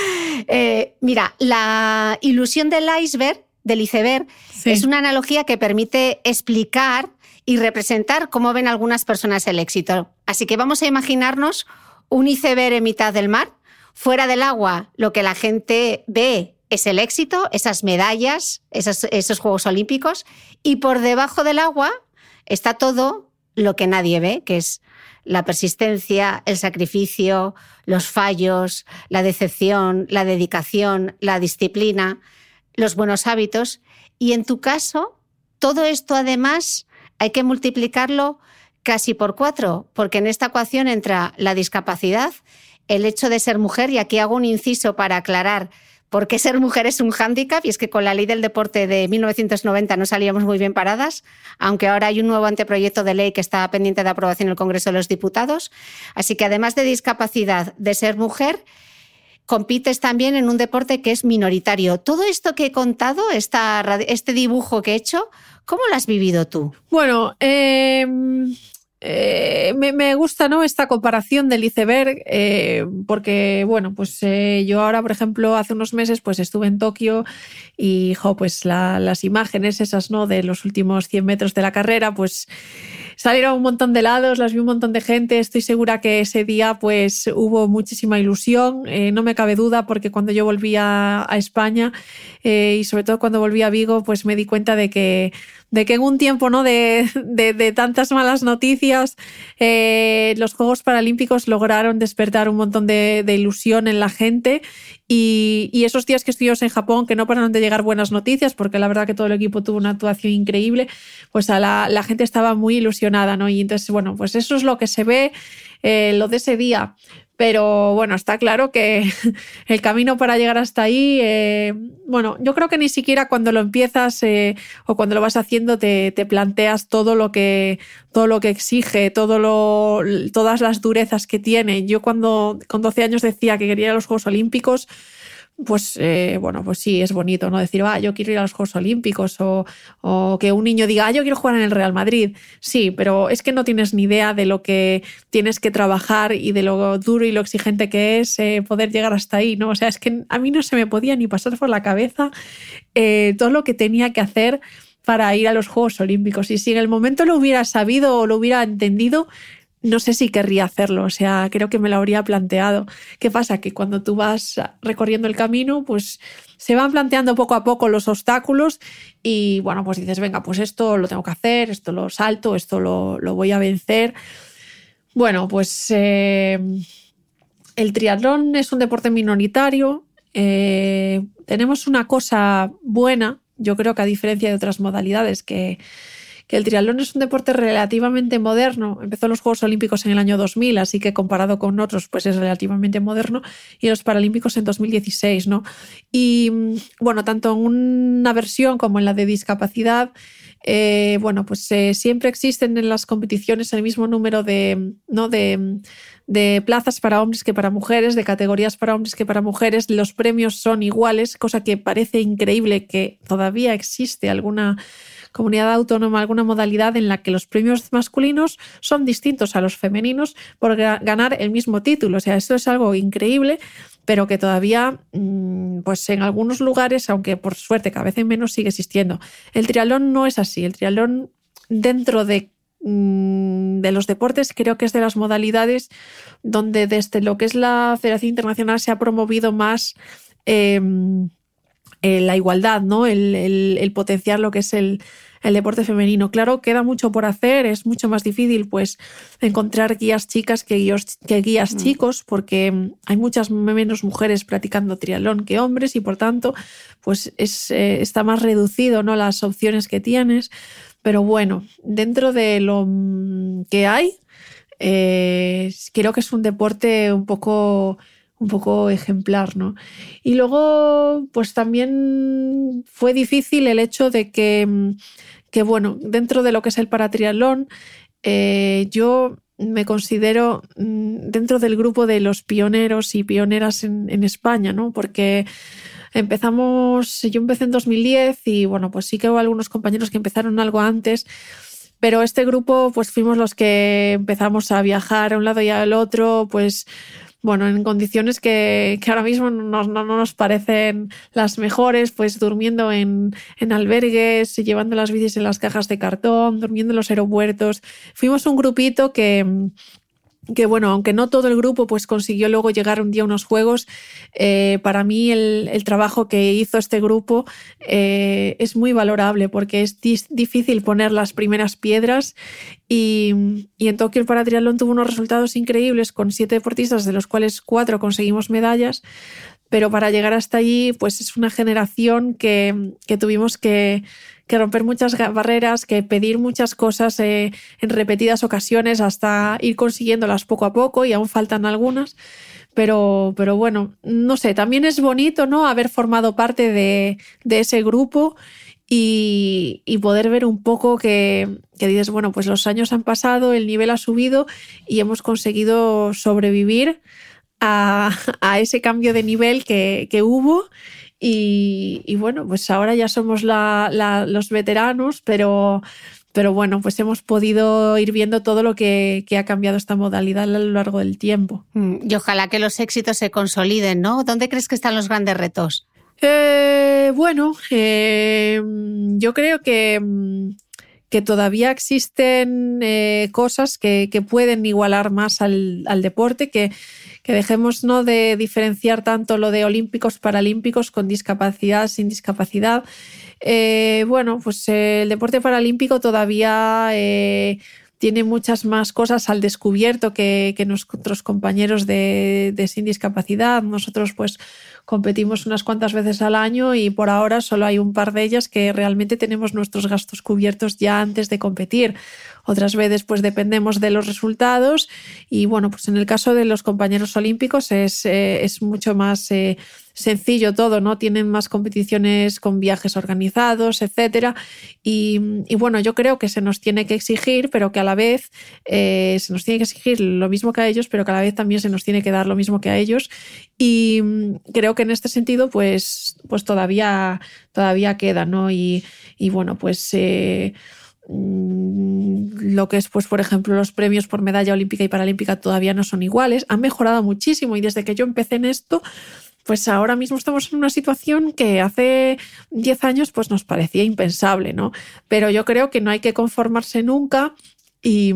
Eh, mira, la ilusión del iceberg, del iceberg, es una analogía que permite explicar y representar cómo ven algunas personas el éxito. Así que vamos a imaginarnos un iceberg en mitad del mar. Fuera del agua, lo que la gente ve es el éxito, esas medallas, esos, esos Juegos Olímpicos. Y por debajo del agua está todo lo que nadie ve, que es la persistencia, el sacrificio, los fallos, la decepción, la dedicación, la disciplina, los buenos hábitos. Y en tu caso, todo esto además hay que multiplicarlo casi por cuatro, porque en esta ecuación entra la discapacidad, el hecho de ser mujer, y aquí hago un inciso para aclarar por qué ser mujer es un hándicap y es que con la ley del deporte de 1990 no salíamos muy bien paradas, aunque ahora hay un nuevo anteproyecto de ley que está pendiente de aprobación en el Congreso de los Diputados. Así que además de discapacidad, de ser mujer, compites también en un deporte que es minoritario. Todo esto que he contado, este dibujo que he hecho, ¿cómo lo has vivido tú? Bueno, eh eh, me, gusta ¿no? esta comparación del iceberg, eh, porque bueno, pues eh, yo ahora, por ejemplo, hace unos meses pues estuve en Tokio y pues las imágenes esas ¿no? de los últimos 100 metros de la carrera, pues salieron un montón de lados, las vi un montón de gente. Estoy segura que ese día pues hubo muchísima ilusión, no me cabe duda, porque cuando yo volví a, a España y sobre todo cuando volví a Vigo, pues me di cuenta de que de que en un tiempo ¿no? de, de, tantas malas noticias, eh, los Juegos Paralímpicos lograron despertar un montón de, ilusión en la gente y, y, esos días que estuvimos en Japón, que no pararon de llegar buenas noticias, porque la verdad que todo el equipo tuvo una actuación increíble, pues a la, la gente estaba muy ilusionada, ¿no? Y entonces, bueno, pues eso es lo que se ve, eh, lo de ese día. Pero bueno, está claro que el camino para llegar hasta ahí, eh, bueno, yo creo que ni siquiera cuando lo empiezas eh, o cuando lo vas haciendo te, planteas todo lo que todo lo que exige, todo lo, todas las durezas que tiene. Yo cuando con 12 años decía que quería los Juegos Olímpicos, pues eh, bueno, pues sí, es bonito, ¿no? Decir, ah, yo quiero ir a los Juegos Olímpicos o, que un niño diga, ah, yo quiero jugar en el Real Madrid. Sí, pero es que no tienes ni idea de lo que tienes que trabajar y de lo duro y lo exigente que es eh, poder llegar hasta ahí, ¿no? O sea, es que a mí no se me podía ni pasar por la cabeza eh, todo lo que tenía que hacer para ir a los Juegos Olímpicos. Y si en el momento lo hubiera sabido o lo hubiera entendido, no sé si querría hacerlo, o sea, creo que me lo habría planteado. ¿Qué pasa? Que cuando tú vas recorriendo el camino, pues se van planteando poco a poco los obstáculos y bueno, pues dices, venga, pues esto lo tengo que hacer, esto lo salto, esto lo, voy a vencer. Bueno, pues eh, el triatlón es un deporte minoritario. Eh, tenemos una cosa buena, yo creo que a diferencia de otras modalidades que el triatlón es un deporte relativamente moderno. Empezó los Juegos Olímpicos en el año 2000, así que comparado con otros, pues es relativamente moderno, y los Paralímpicos en 2016, ¿no? Y bueno, tanto en una versión como en la de discapacidad, eh, bueno, pues eh, siempre existen en las competiciones el mismo número de, ¿no? de, de plazas para hombres que para mujeres, de categorías para hombres que para mujeres. Los premios son iguales, cosa que parece increíble que todavía existe alguna comunidad autónoma, alguna modalidad en la que los premios masculinos son distintos a los femeninos por ganar el mismo título. O sea, esto es algo increíble, pero que todavía, mm, pues en algunos lugares, aunque por suerte cada vez menos, sigue existiendo. El triatlón no es así. El triatlón dentro de mm, de los deportes, creo que es de las modalidades donde desde lo que es la Federación Internacional se ha promovido más em, eh, la igualdad, ¿no? El, potenciar lo que es el, deporte femenino. Claro, queda mucho por hacer, es mucho más difícil pues encontrar guías chicas que guías, que guías mm. chicos, porque hay muchas menos mujeres practicando triatlón que hombres y por tanto pues es, eh, está más reducido ¿no? las opciones que tienes. Pero bueno, dentro de lo que hay, eh, creo que es un deporte un poco un poco ejemplar, ¿no? Y luego, pues también fue difícil el hecho de que, que bueno, dentro de lo que es el paratriatlón, eh, yo me considero mm, dentro del grupo de los pioneros y pioneras en, en España, ¿no? Porque empezamos, yo empecé en 2010 y bueno, pues sí que hubo algunos compañeros que empezaron algo antes, pero este grupo pues fuimos los que empezamos a viajar a un lado y al otro, pues bueno, en condiciones que, ahora mismo no, nos parecen las mejores, pues durmiendo en, en, albergues, llevando las bicis en las cajas de cartón, durmiendo en los aeropuertos. Fuimos un grupito que, que bueno, aunque no todo el grupo pues consiguió luego llegar un día a unos juegos, eh, para mí el, trabajo que hizo este grupo eh, es muy valorable porque es difícil poner las primeras piedras y, y en Tokio el paratriatlón tuvo unos resultados increíbles con siete deportistas de los cuales cuatro conseguimos medallas, pero para llegar hasta allí pues es una generación que, que tuvimos que que romper muchas barreras, que pedir muchas cosas eh, en repetidas ocasiones hasta ir consiguiéndolas poco a poco y aún faltan algunas. Pero, pero bueno, no sé, también es bonito, ¿no? Haber formado parte de, ese grupo y, poder ver un poco que, dices, bueno, pues los años han pasado, el nivel ha subido y hemos conseguido sobrevivir a, ese cambio de nivel que, que hubo y, bueno, pues ahora ya somos los veteranos, pero, pero bueno, pues hemos podido ir viendo todo lo que, ha cambiado esta modalidad a lo largo del tiempo. Mm, y ojalá que los éxitos se consoliden, ¿no? ¿Dónde crees que están los grandes retos? Eh, bueno, eh, yo creo que, que todavía existen eh, cosas que, pueden igualar más al, al deporte, que que dejemos ¿no? de diferenciar tanto lo de olímpicos, paralímpicos con discapacidad, sin discapacidad. Eh, bueno, pues eh, el deporte paralímpico todavía eh, tiene muchas más cosas al descubierto que, que nuestros compañeros de, de, sin discapacidad. Nosotros pues competimos unas cuantas veces al año y por ahora solo hay un par de ellas que realmente tenemos nuestros gastos cubiertos ya antes de competir. Otras veces pues dependemos de los resultados y bueno, pues en el caso de los compañeros olímpicos es, eh, es mucho más eh, sencillo todo, ¿no? Tienen más competiciones con viajes organizados, etcétera. Y, bueno, yo creo que se nos tiene que exigir, pero que a la vez eh, se nos tiene que exigir lo mismo que a ellos, pero que a la vez también se nos tiene que dar lo mismo que a ellos. Y creo que en este sentido, pues, pues todavía, todavía queda, ¿no? Y, bueno, pues mm, lo que es, pues, por ejemplo, los premios por medalla olímpica y paralímpica todavía no son iguales. Han mejorado muchísimo y desde que yo empecé en esto, pues ahora mismo estamos en una situación que hace 10 años pues nos parecía impensable, ¿no? Pero yo creo que no hay que conformarse nunca y,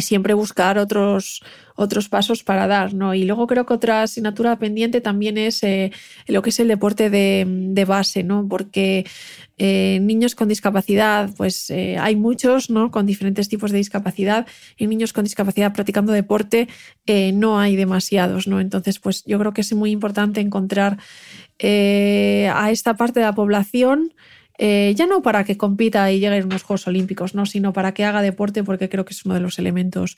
siempre buscar otros, otros pasos para dar, ¿no? Y luego creo que otra asignatura pendiente también es eh, lo que es el deporte de, base, ¿no? Porque eh, niños con discapacidad, pues eh, hay muchos, ¿no? Con diferentes tipos de discapacidad. Y niños con discapacidad practicando deporte no hay demasiados, ¿no? Entonces, pues yo creo que es muy importante encontrar a esta parte de la población ya no para que compita y llegue a unos Juegos Olímpicos, ¿no? sino para que haga deporte, porque creo que es uno de los elementos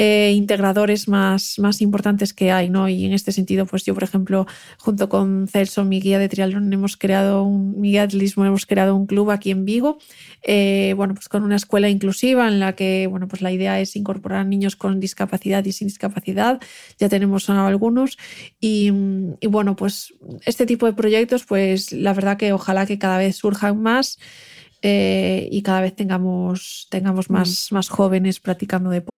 eh, integradores más, más importantes que hay, ¿no? Y en este sentido, pues yo, por ejemplo, junto con Celso, mi guía de triatlón, hemos creado un, mi guía de hemos creado un club aquí en Vigo, eh, bueno, pues con una escuela inclusiva en la que, bueno, pues la idea es incorporar niños con discapacidad y sin discapacidad. Ya tenemos algunos y, y bueno, pues este tipo de proyectos, pues la verdad que ojalá que cada vez surjan más. Eh, y cada vez tengamos, tengamos más, más jóvenes practicando deporte.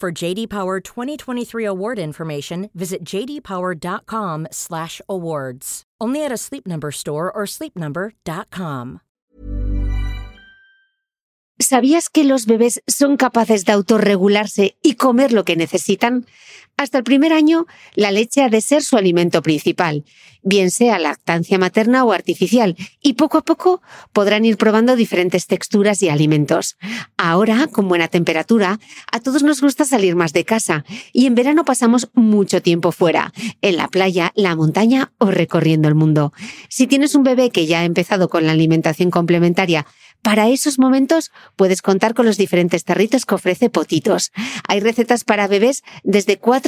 For JD Power 2023 award information, visit jdpower.com/awards. Only at a Sleep Number store or sleepnumber.com. ¿Sabías que los bebés son capaces de autorregularse y comer lo que necesitan? Hasta el primer año, la leche ha de ser su alimento principal, bien sea lactancia materna o artificial, y poco a poco podrán ir probando diferentes texturas y alimentos. Ahora, con buena temperatura, a todos nos gusta salir más de casa, y en verano pasamos mucho tiempo fuera, en la playa, la montaña o recorriendo el mundo. Si tienes un bebé que ya ha empezado con la alimentación complementaria, para esos momentos puedes contar con los diferentes tarritos que ofrece Potitos. Hay recetas para bebés desde 4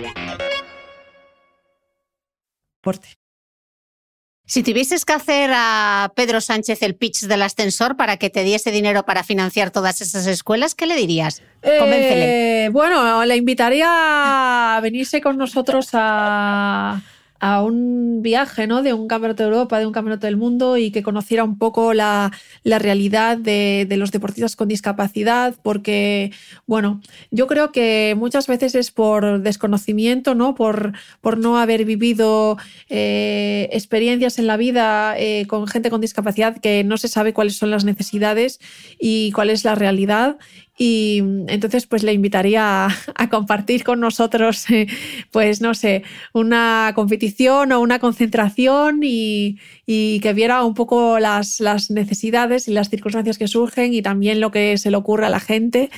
Si tuvieses que hacer a Pedro Sánchez el pitch del ascensor para que te diese dinero para financiar todas esas escuelas, ¿qué le dirías? Convéncele. Eh, bueno, le invitaría a venirse con nosotros a, a un viaje, ¿no? De un campeonato de Europa, de un campeonato del mundo y que conociera un poco la, la realidad de, de, los deportistas con discapacidad, porque, bueno, yo creo que muchas veces es por desconocimiento, ¿no? Por, por no haber vivido eh, experiencias en la vida eh, con gente con discapacidad que no se sabe cuáles son las necesidades y cuál es la realidad y entonces pues le invitaría a, compartir con nosotros, eh, pues no sé, una competición o una concentración y, y que viera un poco las, necesidades y las circunstancias que surgen y también lo que se le ocurre a la gente.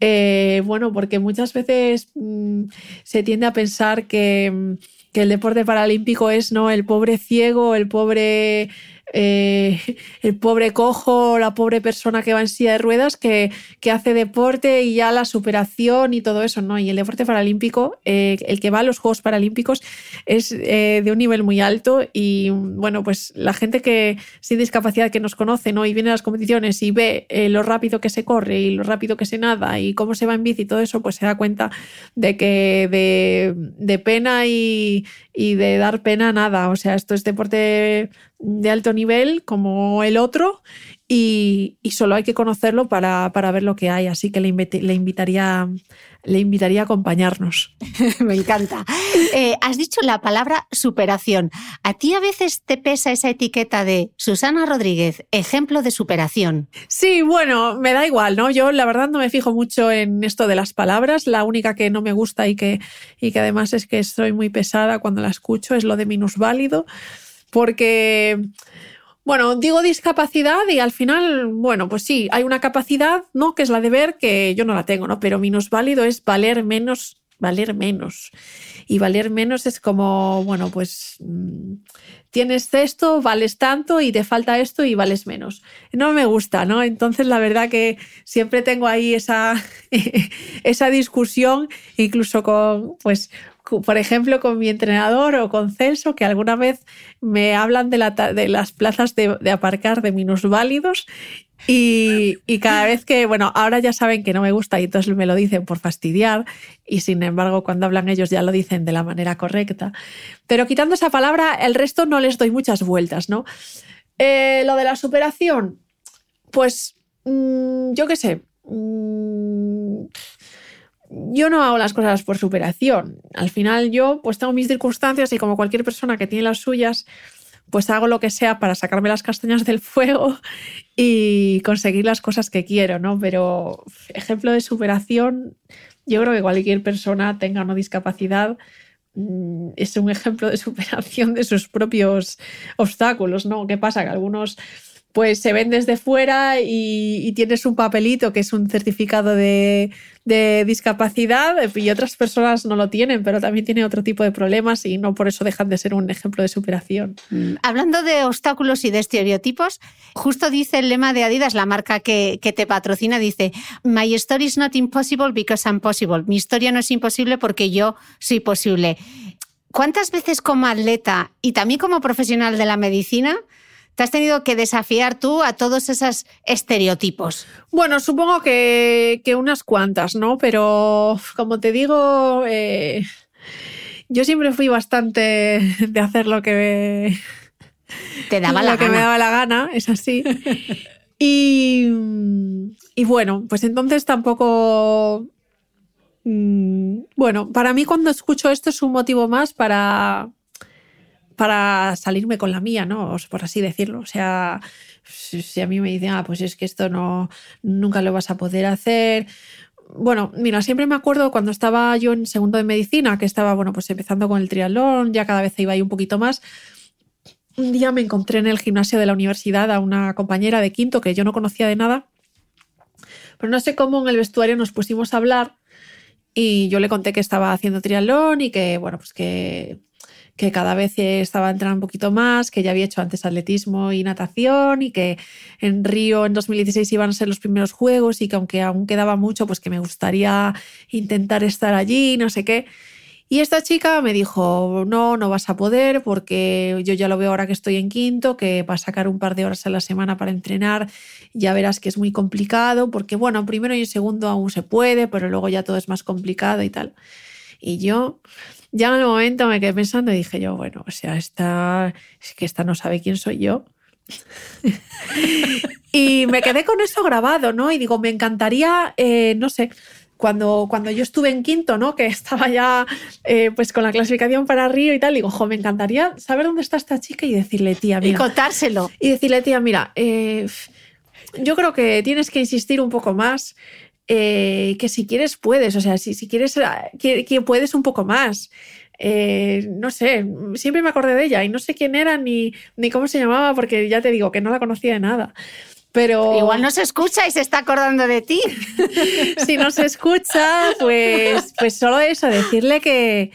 Eh, bueno, porque muchas veces mmm, se tiende a pensar que, que el deporte paralímpico es no el pobre ciego, el pobre eh, el pobre cojo, la pobre persona que va en silla de ruedas, que, que, hace deporte y ya la superación y todo eso, ¿no? Y el deporte paralímpico, eh, el que va a los Juegos Paralímpicos, es eh, de un nivel muy alto y, bueno, pues la gente que sin discapacidad que nos conoce, ¿no? Y viene a las competiciones y ve lo rápido que se corre y lo rápido que se nada y cómo se va en bici y todo eso, pues se da cuenta de que de, de pena y, y de dar pena nada. O sea, esto es deporte de alto nivel como el otro y, solo hay que conocerlo para, para, ver lo que hay. Así que le, invitaría, le invitaría a acompañarnos. Me encanta. Eh, has dicho la palabra superación. ¿A ti a veces te pesa esa etiqueta de Susana Rodríguez, ejemplo de superación? Sí, bueno, me da igual, ¿no? Yo la verdad no me fijo mucho en esto de las palabras. La única que no me gusta y que, y que además es que soy muy pesada cuando la escucho es lo de minusválido porque Bueno, digo discapacidad y al final, bueno, pues sí, hay una capacidad, ¿no? Que es la de ver que yo no la tengo, ¿no? Pero minusválido es valer menos, valer menos. Y valer menos es como, bueno, pues mm, tienes esto, vales tanto y te falta esto y vales menos. No me gusta, ¿no? Entonces, la verdad que siempre tengo ahí esa, esa discusión, incluso con, pues, por ejemplo, con mi entrenador o con Celso, que alguna vez me hablan de, las plazas de, aparcar de minusválidos y, y, cada vez que, bueno, ahora ya saben que no me gusta y entonces me lo dicen por fastidiar y sin embargo cuando hablan ellos ya lo dicen de la manera correcta. Pero quitando esa palabra, el resto no les doy muchas vueltas, ¿no? Eh, lo de la superación, pues mm, yo qué sé. Mm, yo no hago las cosas por superación. Al final yo pues tengo mis circunstancias y como cualquier persona que tiene las suyas, pues hago lo que sea para sacarme las castañas del fuego y conseguir las cosas que quiero, ¿no? Pero ejemplo de superación, yo creo que cualquier persona tenga una discapacidad mm, es un ejemplo de superación de sus propios obstáculos, ¿no? ¿Qué pasa? Que algunos pues se ven desde fuera y, tienes un papelito que es un certificado de, discapacidad y otras personas no lo tienen, pero también tienen otro tipo de problemas y no por eso dejan de ser un ejemplo de superación. Mm, hablando de obstáculos y de estereotipos, justo dice el lema de Adidas, la marca que, que te patrocina, dice, My story is not impossible because I'm possible. Mi historia no es imposible porque yo soy posible. ¿Cuántas veces como atleta y también como profesional de la medicina te has tenido que desafiar tú a todos esos estereotipos. Bueno, supongo que, unas cuantas, ¿no? Pero como te digo, eh, yo siempre fui bastante de hacer lo que me, te daba la que me daba la gana, es así. y, y bueno, pues entonces tampoco mm, bueno, para mí cuando escucho esto es un motivo más para, para salirme con la mía, ¿no? Por así decirlo. O sea, si a mí me dicen, ah, pues es que esto no, nunca lo vas a poder hacer. Bueno, mira, siempre me acuerdo cuando estaba yo en segundo de medicina, que estaba, bueno, pues empezando con el triatlón, ya cada vez iba ahí un poquito más. Un día me encontré en el gimnasio de la universidad a una compañera de quinto que yo no conocía de nada, pero no sé cómo en el vestuario nos pusimos a hablar y yo le conté que estaba haciendo triatlón y que, bueno, pues que que cada vez estaba entrando un poquito más, que ya había hecho antes atletismo y natación y que en Río en 2016 iban a ser los primeros juegos y que aunque aún quedaba mucho, pues que me gustaría intentar estar allí, no sé qué. Y esta chica me dijo, no, no vas a poder porque yo ya lo veo ahora que estoy en quinto, que va a sacar un par de horas a la semana para entrenar, ya verás que es muy complicado, porque bueno, primero y segundo aún se puede, pero luego ya todo es más complicado y tal. Y yo ya en el momento me quedé pensando y dije yo, bueno, o sea, esta, es que esta no sabe quién soy yo. y me quedé con eso grabado, ¿no? Y digo, me encantaría, eh, no sé, cuando, cuando yo estuve en quinto, ¿no? Que estaba ya eh, pues con la clasificación para Río y tal, digo, jo, me encantaría saber dónde está esta chica y decirle, tía, mira. Y contárselo. Y decirle, tía, mira, eh, yo creo que tienes que insistir un poco más. Eh, que si quieres puedes, o sea, si, si quieres ah, que, puedes un poco más. Eh, no sé, siempre me acordé de ella y no sé quién era ni, ni cómo se llamaba porque ya te digo que no la conocía de nada. Pero... Igual no se escucha y se está acordando de ti. si no se escucha, pues, pues solo eso, decirle que,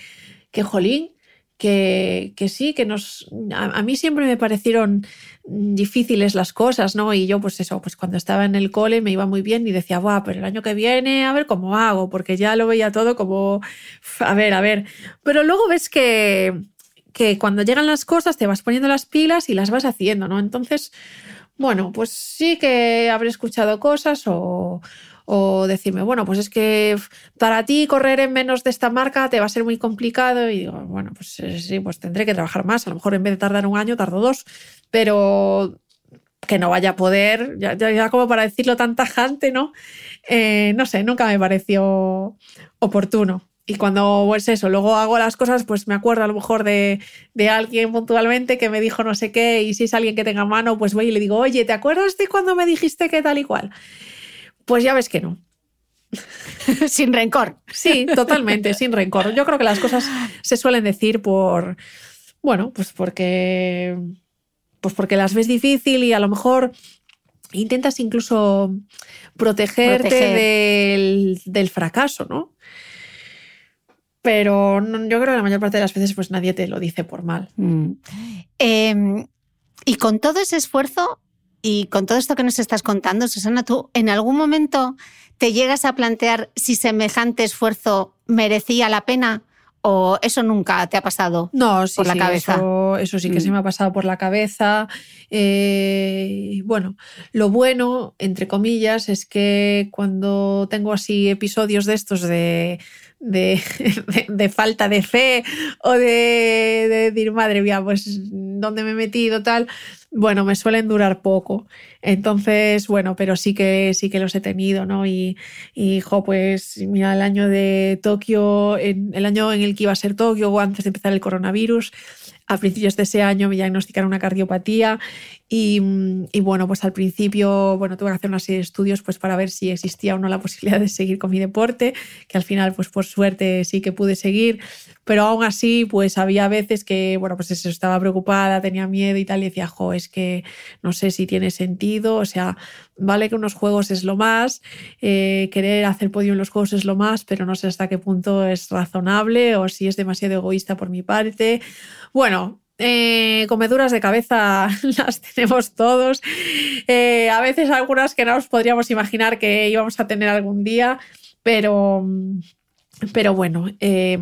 que jolín, que, que sí, que nos... A, mí siempre me parecieron difíciles las cosas, ¿no? Y yo, pues eso, pues cuando estaba en el cole me iba muy bien y decía, guau, pero el año que viene a ver cómo hago, porque ya lo veía todo como, a ver, a ver. Pero luego ves que, que cuando llegan las cosas te vas poniendo las pilas y las vas haciendo, ¿no? Entonces, bueno, pues sí que habré escuchado cosas o, o decirme, bueno, pues es que para ti correr en menos de esta marca te va a ser muy complicado y digo, bueno, pues eh, sí, pues tendré que trabajar más, a lo mejor en vez de tardar un año, tardo dos, pero que no vaya a poder, ya, ya, como para decirlo tan tajante, ¿no? Eh, no sé, nunca me pareció oportuno. Y cuando, pues eso, luego hago las cosas, pues me acuerdo a lo mejor de, de, alguien puntualmente que me dijo no sé qué, y si es alguien que tenga mano, pues voy y le digo, oye, ¿te acuerdas de cuando me dijiste que tal y cual? Pues ya ves que no. sin rencor. Sí, totalmente, sin rencor. Yo creo que las cosas se suelen decir por, bueno, pues porque pues porque las ves difícil y a lo mejor intentas incluso protegerte Proteger. del, del fracaso, ¿no? Pero no- yo creo que la mayor parte de las veces pues nadie te lo dice por mal. Mm. Eh, y con todo ese esfuerzo y con todo esto que nos estás contando, Susana, ¿tú en algún momento te llegas a plantear si semejante esfuerzo merecía la pena o eso nunca te ha pasado? No, sí, Por la sí, cabeza. Eso, eso sí que Mm. se me ha pasado por la cabeza. Eh, bueno, lo bueno, entre comillas, es que cuando tengo así episodios de estos de, de, de- falta de fe o de, de decir, madre mía, pues dónde me he metido, tal, bueno, me suelen durar poco. Entonces, bueno, pero sí que sí que los he tenido, ¿no? Y, y jo, pues mira, el año de Tokio, en- el año en el que iba a ser Tokio antes de empezar el coronavirus, a principios de ese año me diagnosticaron una cardiopatía y, bueno, pues al principio, bueno, tuve que hacer una serie de estudios pues para ver si existía o no la posibilidad de seguir con mi deporte, que al final, pues por suerte sí que pude seguir, pero aún así, pues había veces que, bueno, pues eso, estaba preocupada, tenía miedo y tal, y decía, jo, es que no sé si tiene sentido, o sea, vale que unos juegos es lo más, eh, querer hacer podio en los juegos es lo más, pero no sé hasta qué punto es razonable o si es demasiado egoísta por mi parte. Bueno, eh, comeduras de cabeza las tenemos todos. Eh, a veces algunas que no nos podríamos imaginar que íbamos a tener algún día, pero, pero bueno, eh,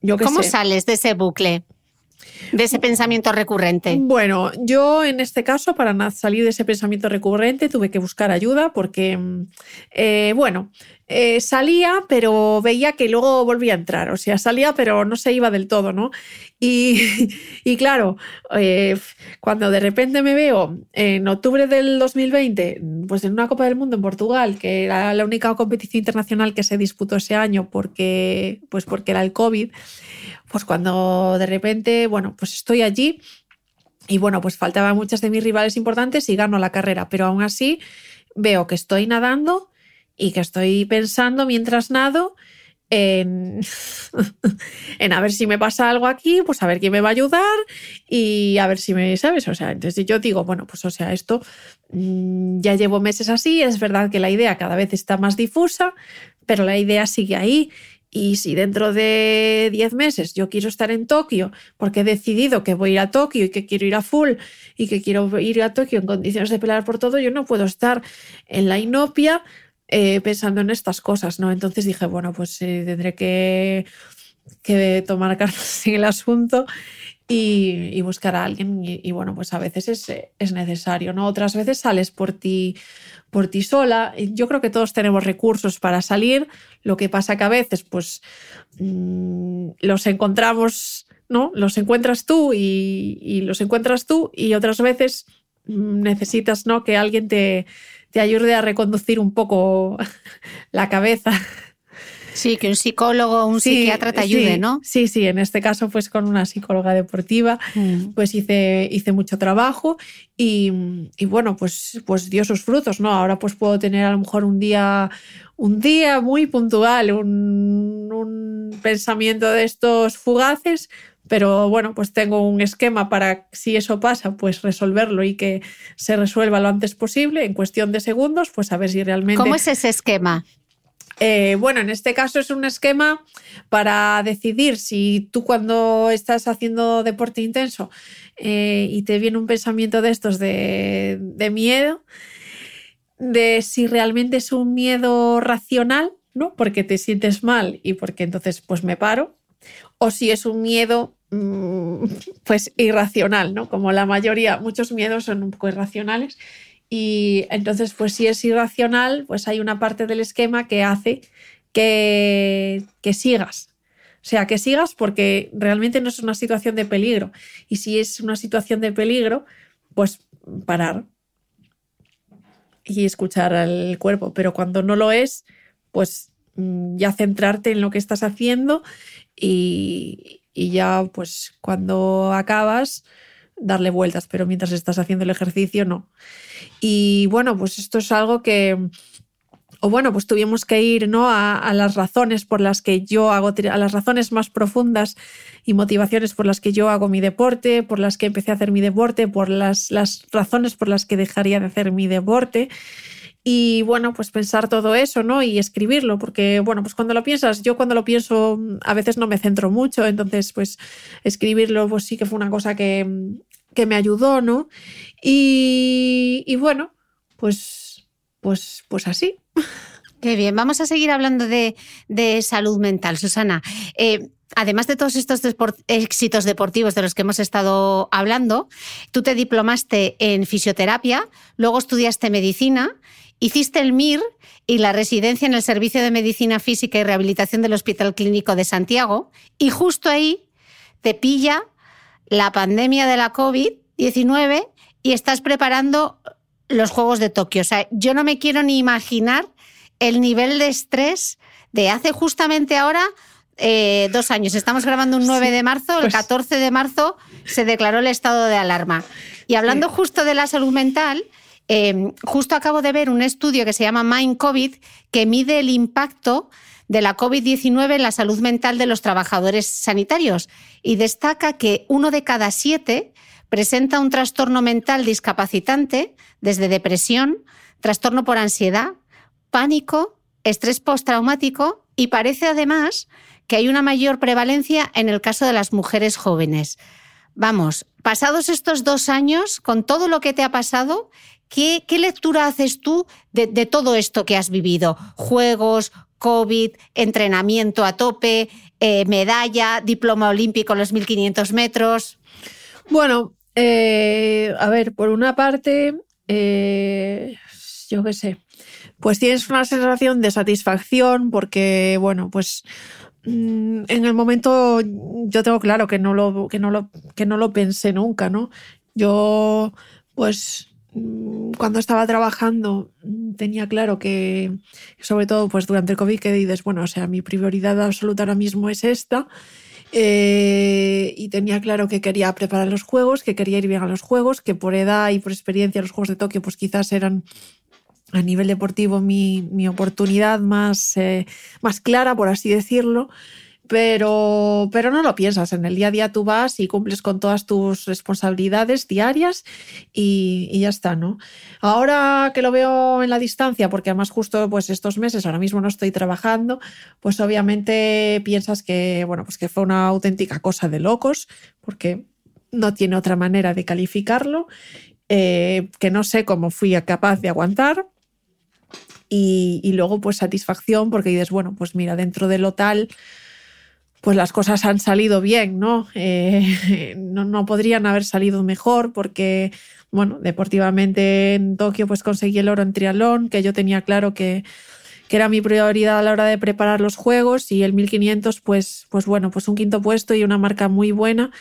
yo qué ¿Cómo sé. sales de ese bucle? De ese pensamiento recurrente. Bueno, yo en este caso, para salir de ese pensamiento recurrente, tuve que buscar ayuda porque, mm, eh, bueno, eh, salía, pero veía que luego volvía a entrar. O sea, salía, pero no se iba del todo, ¿no? Y, y claro, eh, cuando de repente me veo en octubre del 2020, pues en una Copa del Mundo en Portugal, que era la única competición internacional que se disputó ese año porque, pues porque era el COVID, pues cuando de repente, bueno, pues estoy allí y bueno, pues faltaban muchas de mis rivales importantes y gano la carrera, pero aún así veo que estoy nadando y que estoy pensando mientras nado en, en a ver si me pasa algo aquí, pues a ver quién me va a ayudar y a ver si me, ¿sabes? O sea, entonces yo digo, bueno, pues o sea, esto mm, ya llevo meses así, es verdad que la idea cada vez está más difusa, pero la idea sigue ahí. Y si dentro de 10 meses yo quiero estar en Tokio porque he decidido que voy a ir a Tokio y que quiero ir a full y que quiero ir a Tokio en condiciones de pelear por todo, yo no puedo estar en la inopia eh, pensando en estas cosas, ¿no? Entonces dije, bueno, pues eh, tendré que, que tomar cartas en el asunto y, buscar a alguien. Y, y bueno, pues a veces es, eh, es necesario, ¿no? Otras veces sales por ti, por ti sola. Yo creo que todos tenemos recursos para salir. Lo que pasa que a veces, pues, mm, los encontramos, ¿no? Los encuentras tú y, los encuentras tú y otras veces mm, necesitas, ¿no? Que alguien te ayude a reconducir un poco la cabeza. Sí, que un psicólogo o un Sí, psiquiatra te ayude, sí, ¿no? Sí, sí, en este caso pues con una psicóloga deportiva Mm. pues hice, hice mucho trabajo y, y bueno, pues, pues dio sus frutos, ¿no? Ahora pues puedo tener a lo mejor un día, un día muy puntual, un, un pensamiento de estos fugaces, pero bueno, pues tengo un esquema para si eso pasa, pues resolverlo y que se resuelva lo antes posible, en cuestión de segundos, pues a ver si realmente... ¿Cómo es ese esquema? Eh, bueno, en este caso es un esquema para decidir si tú cuando estás haciendo deporte intenso eh, y te viene un pensamiento de estos de, de miedo, de si realmente es un miedo racional, ¿no? Porque te sientes mal y porque entonces pues me paro, o si es un miedo mm, pues irracional, ¿no? Como la mayoría, muchos miedos son un poco irracionales y entonces, pues si es irracional, pues hay una parte del esquema que hace que, sigas. O sea, que sigas porque realmente no es una situación de peligro. Y si es una situación de peligro, pues parar y escuchar al cuerpo. Pero cuando no lo es, pues mm, ya centrarte en lo que estás haciendo y, y ya pues cuando acabas darle vueltas, pero mientras estás haciendo el ejercicio no. Y bueno, pues esto es algo que, o bueno, pues tuvimos que ir ¿no? a, las razones por las que yo hago, a las razones más profundas y motivaciones por las que yo hago mi deporte, por las que empecé a hacer mi deporte, por las, las razones por las que dejaría de hacer mi deporte. Y bueno, pues pensar todo eso, ¿no? Y escribirlo, porque bueno, pues cuando lo piensas, yo cuando lo pienso a veces no me centro mucho, entonces pues escribirlo pues sí que fue una cosa que, que me ayudó, ¿no? Y, y bueno, pues, pues, pues así. Qué bien, vamos a seguir hablando de, salud mental, Susana. Eh, además de todos estos éxitos deportivos de los que hemos estado hablando, tú te diplomaste en fisioterapia, luego estudiaste medicina, hiciste el MIR y la residencia en el Servicio de Medicina Física y Rehabilitación del Hospital Clínico de Santiago, y justo ahí te pilla la pandemia de la COVID-19 y estás preparando los Juegos de Tokio. O sea, yo no me quiero ni imaginar el nivel de estrés de hace justamente ahora eh, dos años. Estamos grabando un 9 de marzo, el 14 pues de marzo se declaró el estado de alarma. Y hablando justo de la salud mental, em, justo acabo de ver un estudio que se llama Mind COVID que mide el impacto de la COVID-19 en la salud mental de los trabajadores sanitarios y destaca que uno de cada siete presenta un trastorno mental discapacitante, desde depresión, trastorno por ansiedad, pánico, estrés postraumático y parece además que hay una mayor prevalencia en el caso de las mujeres jóvenes. Vamos, pasados estos dos años, con todo lo que te ha pasado, ¿qué, lectura haces tú de, todo esto que has vivido? Juegos, COVID, entrenamiento a tope, eh, medalla, diploma olímpico en los 1500 metros. Bueno, eh, a ver, por una parte, eh, yo qué sé, pues tienes una sensación de satisfacción porque, bueno, pues mm, en el momento yo tengo claro que no lo, que no lo, que no lo pensé nunca, ¿no? Yo, pues, cuando estaba trabajando mm, tenía claro que, sobre todo pues durante el COVID, que dices, bueno, o sea, mi prioridad absoluta ahora mismo es esta. Eh, y tenía claro que quería preparar los juegos, que quería ir bien a los juegos, que por edad y por experiencia los Juegos de Tokio pues quizás eran a nivel deportivo mi, mi oportunidad más, eh, más clara, por así decirlo. Pero, pero no lo piensas. En el día a día tú vas y cumples con todas tus responsabilidades diarias y, y, ya está, ¿no? Ahora que lo veo en la distancia, porque además justo pues estos meses, ahora mismo no estoy trabajando, pues obviamente piensas que, bueno, pues que fue una auténtica cosa de locos, porque no tiene otra manera de calificarlo, eh, que no sé cómo fui capaz de aguantar y, luego pues satisfacción porque dices, bueno, pues mira, dentro de lo tal, pues las cosas han salido bien, ¿no? Eh, no, no, podrían haber salido mejor porque, bueno, deportivamente en Tokio pues conseguí el oro en triatlón, que yo tenía claro que, que era mi prioridad a la hora de preparar los juegos y el 1500 pues, pues bueno, pues un quinto puesto y una marca muy buena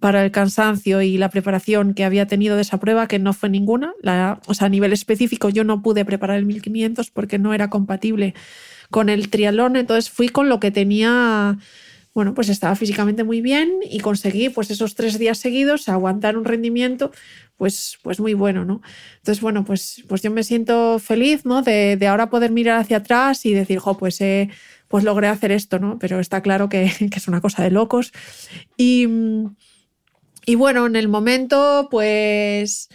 para el cansancio y la preparación que había tenido de esa prueba, que no fue ninguna. O sea, a nivel específico yo no pude preparar el 1500 porque no era compatible con el triatlón, entonces fui con lo que tenía, bueno, pues estaba físicamente muy bien y conseguí pues esos tres días seguidos aguantar un rendimiento pues, pues muy bueno, ¿no? Entonces, bueno, pues, pues yo me siento feliz, ¿no? De, ahora poder mirar hacia atrás y decir, jo, pues, eh, pues logré hacer esto, ¿no? Pero está claro que, que es una cosa de locos. Y, y bueno, en el momento, pues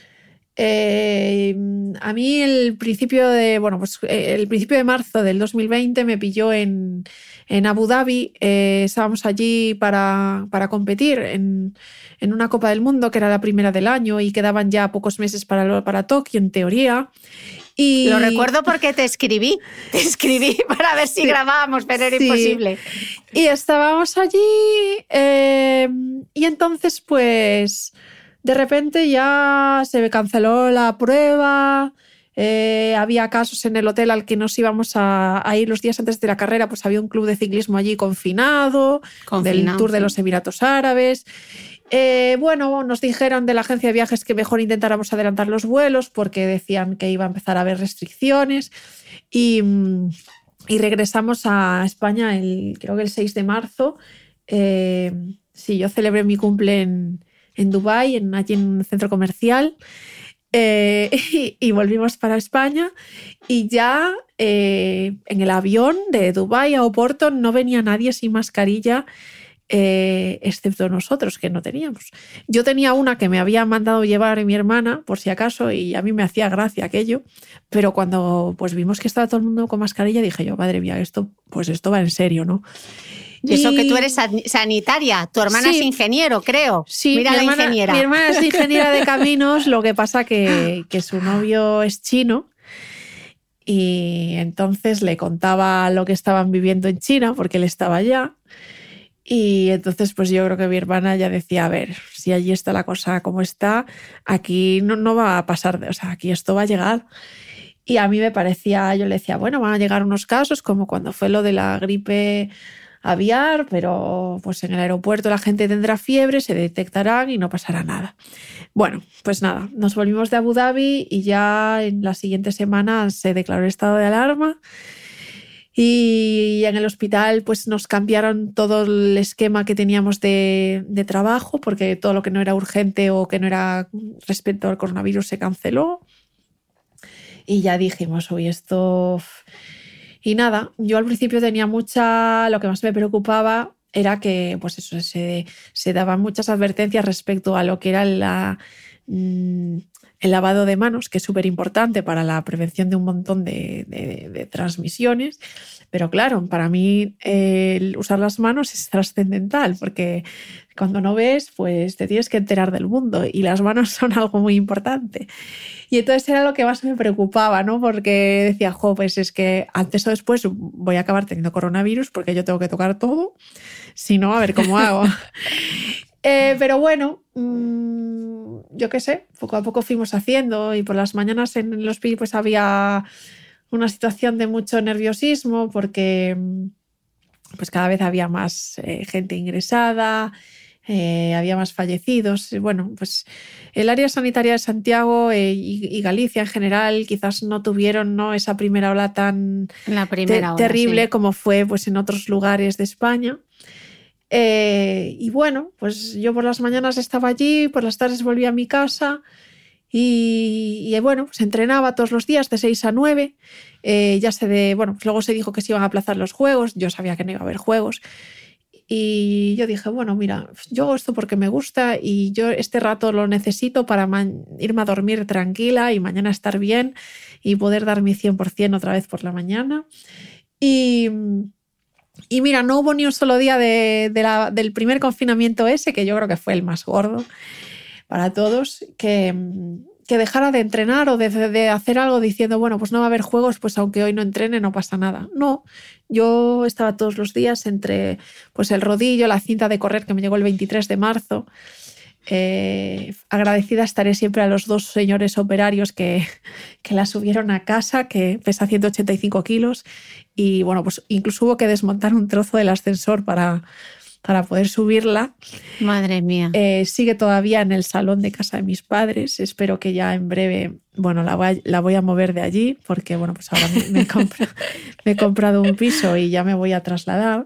eh, a mí el principio de, bueno, pues eh, el principio de marzo del 2020 me pilló en, en Abu Dhabi. Eh, estábamos allí para, para competir en, en, una Copa del Mundo que era la primera del año y quedaban ya pocos meses para, para Tokio, en teoría. Lo recuerdo porque te escribí, te escribí para ver si grabábamos, pero era imposible. Y estábamos allí em, y entonces pues de repente ya se canceló la prueba. Eh, había casos en el hotel al que nos íbamos a, ir los días antes de la carrera, pues había un club de ciclismo allí confinado, del Tour de los Emiratos Árabes. Eh, bueno, nos dijeron de la agencia de viajes que mejor intentáramos adelantar los vuelos porque decían que iba a empezar a haber restricciones y, regresamos a España el, creo que el 6 de marzo. Eh, sí, yo celebré mi cumple en, en Dubái, en, allí en un centro comercial. Eh, y, volvimos para España y ya eh, en el avión de Dubái a Oporto no venía nadie sin mascarilla. eh, excepto nosotros que no teníamos. Yo tenía una que me había mandado llevar mi hermana, por si acaso, y a mí me hacía gracia aquello, pero cuando pues vimos que estaba todo el mundo con mascarilla, dije yo, madre mía, esto, pues esto va en serio, ¿no? Y eso que tú eres san- sanitaria, tu hermana Sí. es ingeniero, creo. Sí, Mira mi la hermana, ingeniera. Mi hermana es ingeniera de caminos, lo que pasa que, que su novio es chino y entonces le contaba lo que estaban viviendo en China porque él estaba allá. Y entonces, pues yo creo que mi hermana ya decía, a ver, si allí está la cosa como está, aquí no, no va a pasar, o sea, aquí esto va a llegar. Y a mí me parecía, yo le decía, bueno, van a llegar unos casos como cuando fue lo de la gripe aviar, pero pues en el aeropuerto la gente tendrá fiebre, se detectarán y no pasará nada. Bueno, pues nada, nos volvimos de Abu Dhabi y ya en la siguiente semana se declaró el estado de alarma y en el hospital pues nos cambiaron todo el esquema que teníamos de, de trabajo porque todo lo que no era urgente o que no era respecto al coronavirus se canceló. Y ya dijimos, uy, esto... Y nada, yo al principio tenía mucha... Lo que más me preocupaba era que, pues eso, se, se daban muchas advertencias respecto a lo que era la, mm, el lavado de manos, que es súper importante para la prevención de un montón de, de- de transmisiones. Pero claro, para mí eh, el usar las manos es trascendental, porque cuando no ves, pues te tienes que enterar del mundo y las manos son algo muy importante. Y entonces era lo que más me preocupaba, ¿no? Porque decía, jo, pues es que antes o después voy a acabar teniendo coronavirus porque yo tengo que tocar todo. Si no, a ver cómo hago. Eh, pero bueno, mm, yo qué sé, poco a poco fuimos haciendo y por las mañanas en el hospital pues había una situación de mucho nerviosismo porque mm, pues cada vez había más eh, gente ingresada, eh, había más fallecidos. Bueno, pues el área sanitaria de Santiago eh, y, y Galicia en general quizás no tuvieron ¿no? esa primera ola tan La te- primera ola, terrible sí. como fue pues, en otros lugares de España. Eh, y bueno, pues yo por las mañanas estaba allí, por las tardes volví a mi casa y, y, bueno, pues entrenaba todos los días de 6 a 9. Eh, ya se de, bueno, pues luego se dijo que se iban a aplazar los juegos, yo sabía que no iba a haber juegos. Y yo dije, bueno, mira, yo hago esto porque me gusta y yo este rato lo necesito para irme a dormir tranquila y mañana estar bien y poder dar mi 100% otra vez por la mañana. Y, y mira, no hubo ni un solo día de, la- del primer confinamiento ese, que yo creo que fue el más gordo para todos, que, que dejara de entrenar o de, de hacer algo diciendo, bueno, pues no va a haber juegos, pues aunque hoy no entrene no pasa nada. No, yo estaba todos los días entre pues el rodillo, la cinta de correr que me llegó el 23 de marzo. Eh, agradecida estaré siempre a los dos señores operarios que, que la subieron a casa, que pesa 185 kilos. Y bueno, pues incluso hubo que desmontar un trozo del ascensor para, para poder subirla. Madre mía. Eh, sigue todavía en el salón de casa de mis padres. Espero que ya en breve, bueno, la voy a, la voy a mover de allí porque, bueno, pues ahora me, me he compra- me he comprado un piso y ya me voy a trasladar.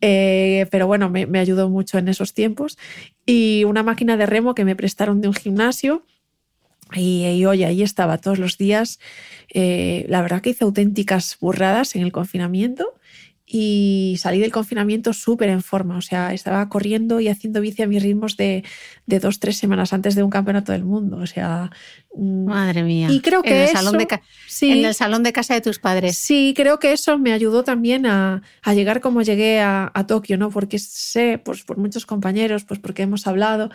Eh, pero bueno, me, me ayudó mucho en esos tiempos. Y una máquina de remo que me prestaron de un gimnasio. Y, y, oye, ahí estaba todos los días. Eh, la verdad que hice auténticas burradas en el confinamiento y salí del confinamiento súper en forma. O sea, estaba corriendo y haciendo bici a mis ritmos de, de dos, tres semanas antes de un campeonato del mundo. O sea. mm, Madre mía. Y creo que en el, eso- salón de sí. en el salón de casa de tus padres. Sí, creo que eso me ayudó también a, a llegar como llegué a, a Tokio, ¿no? Porque sé, pues por muchos compañeros, pues porque hemos hablado,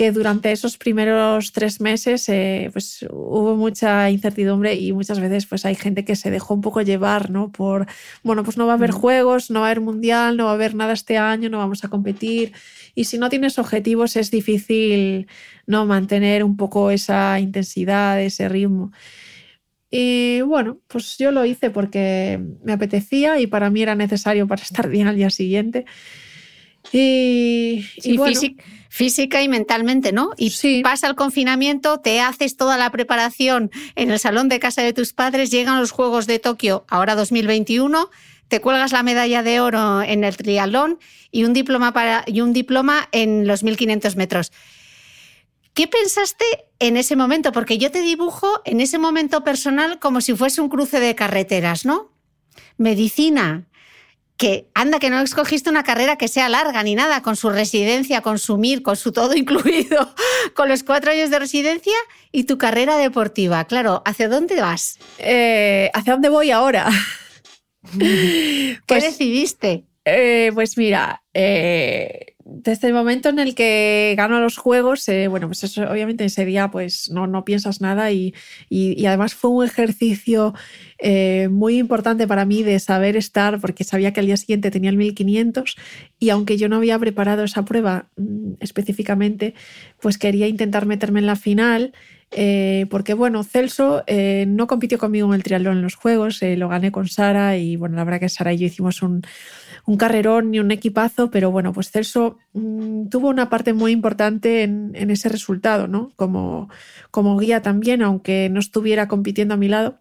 que durante esos primeros tres meses eh, pues hubo mucha incertidumbre y muchas veces pues hay gente que se dejó un poco llevar, ¿no? Por, bueno, pues no va a haber Mm. juegos, no va a haber mundial, no va a haber nada este año, no vamos a competir. Y si no tienes objetivos es difícil, ¿no? Mantener un poco esa intensidad, ese ritmo. Y bueno, pues yo lo hice porque me apetecía y para mí era necesario para estar bien al día siguiente. Y, bueno, física y mentalmente, ¿no? Y Sí. pasa el confinamiento, te haces toda la preparación en el salón de casa de tus padres, llegan los Juegos de Tokio, ahora 2021, te cuelgas la medalla de oro en el triatlón y un diploma, para, y un diploma en los 1500 metros. ¿Qué pensaste en ese momento? Porque yo te dibujo en ese momento personal como si fuese un cruce de carreteras, ¿no? Medicina, que anda que no escogiste una carrera que sea larga ni nada, con su residencia, con su MIR, con su todo incluido, con los cuatro años de residencia y tu carrera deportiva. Claro, ¿hacia dónde vas? Eh, ¿Hacia dónde voy ahora? ¿Qué Pues- decidiste? Eh, pues mira, eh, desde el momento en el que gano los juegos, eh, bueno, pues eso, obviamente ese día pues no, no piensas nada y, y- además fue un ejercicio eh, muy importante para mí de saber estar, porque sabía que al día siguiente tenía el 1500 y aunque yo no había preparado esa prueba mm, específicamente, pues quería intentar meterme en la final. eh, porque bueno, Celso eh, no compitió conmigo en el triatlón en los Juegos, lo gané con Sara y bueno, la verdad que Sara y yo hicimos un, un carrerón y un equipazo, pero bueno, pues Celso mm, tuvo una parte muy importante en, en ese resultado, ¿no? Como, como guía también, aunque no estuviera compitiendo a mi lado.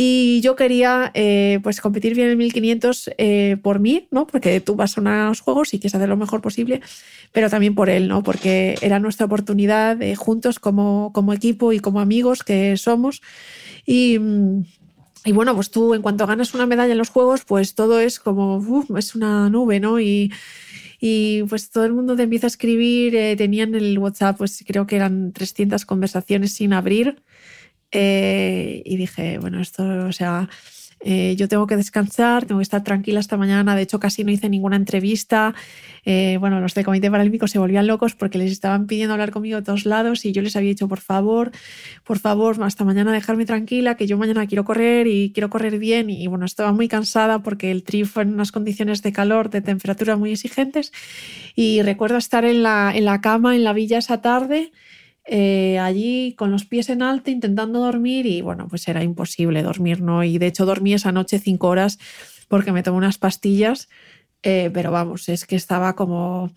Y yo quería eh, pues competir bien en 1500 eh, por mí, ¿no? Porque tú vas a unos juegos y quieres hacer lo mejor posible, pero también por él, ¿no? Porque era nuestra oportunidad eh, juntos como, como equipo y como amigos que somos. Y, mm, y bueno, pues tú en cuanto ganas una medalla en los juegos, pues todo es como, es una nube, ¿no? Y, y pues todo el mundo te empieza a escribir, eh, tenían el WhatsApp, pues creo que eran 300 conversaciones sin abrir. Eh, y dije, bueno, esto, o sea, eh, yo tengo que descansar, tengo que estar tranquila esta mañana. De hecho, casi no hice ninguna entrevista. Eh, bueno, los del Comité Paralímpico se volvían locos porque les estaban pidiendo hablar conmigo de todos lados y yo les había dicho, por favor, por favor, hasta mañana dejarme tranquila, que yo mañana quiero correr y quiero correr bien. Y bueno, estaba muy cansada porque el tri fue en unas condiciones de calor, de temperatura muy exigentes. Y recuerdo estar en la, en la cama, en la villa esa tarde eh, allí con los pies en alto intentando dormir y bueno, pues era imposible dormir, ¿no? Y de hecho dormí esa noche cinco horas porque me tomé unas pastillas, eh, pero vamos, es que estaba como,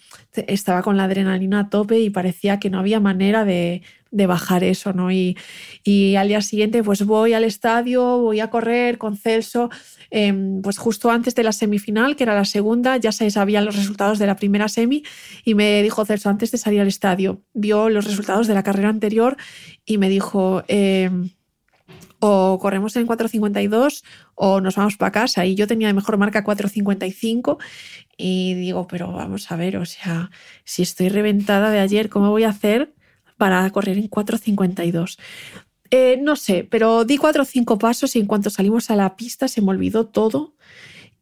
estaba con la adrenalina a tope y parecía que no había manera de, de bajar eso, ¿no? Y, y, al día siguiente pues voy al estadio, voy a correr con Celso, eh, pues justo antes de la semifinal, que era la segunda, ya se sabían los resultados de la primera semi y me dijo Celso, antes de salir al estadio, vio los resultados de la carrera anterior y me dijo... Eh, o corremos en 4.52 o nos vamos para casa. Y yo tenía de mejor marca 4.55 y digo, pero vamos a ver, o sea, si estoy reventada de ayer, ¿cómo voy a hacer para correr en 4.52? Eh, no sé, pero di cuatro o cinco pasos y en cuanto salimos a la pista se me olvidó todo.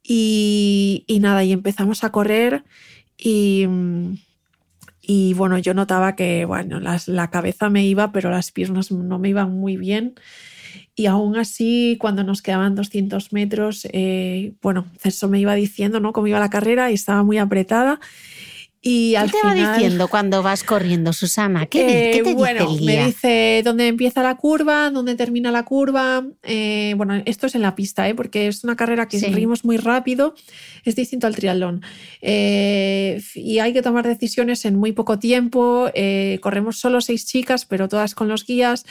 Y, nada, y empezamos a correr y, bueno, yo notaba que bueno, la cabeza me iba, pero las piernas no me iban muy bien. Y aún así, cuando nos quedaban 200 metros, eh, bueno, eso me iba diciendo ¿no? cómo iba la carrera y estaba muy apretada. Y ¿Qué te final, va diciendo cuando vas corriendo, Susana? ¿Qué, eh, ¿qué te bueno, dice el guía? me dice dónde empieza la curva, dónde termina la curva. Eh, bueno, esto es en la pista, ¿eh? porque es una carrera que Sí. ritmos muy rápido, es distinto al triatlón. Eh, y hay que tomar decisiones en muy poco tiempo. Corremos solo seis chicas, pero todas con los guías.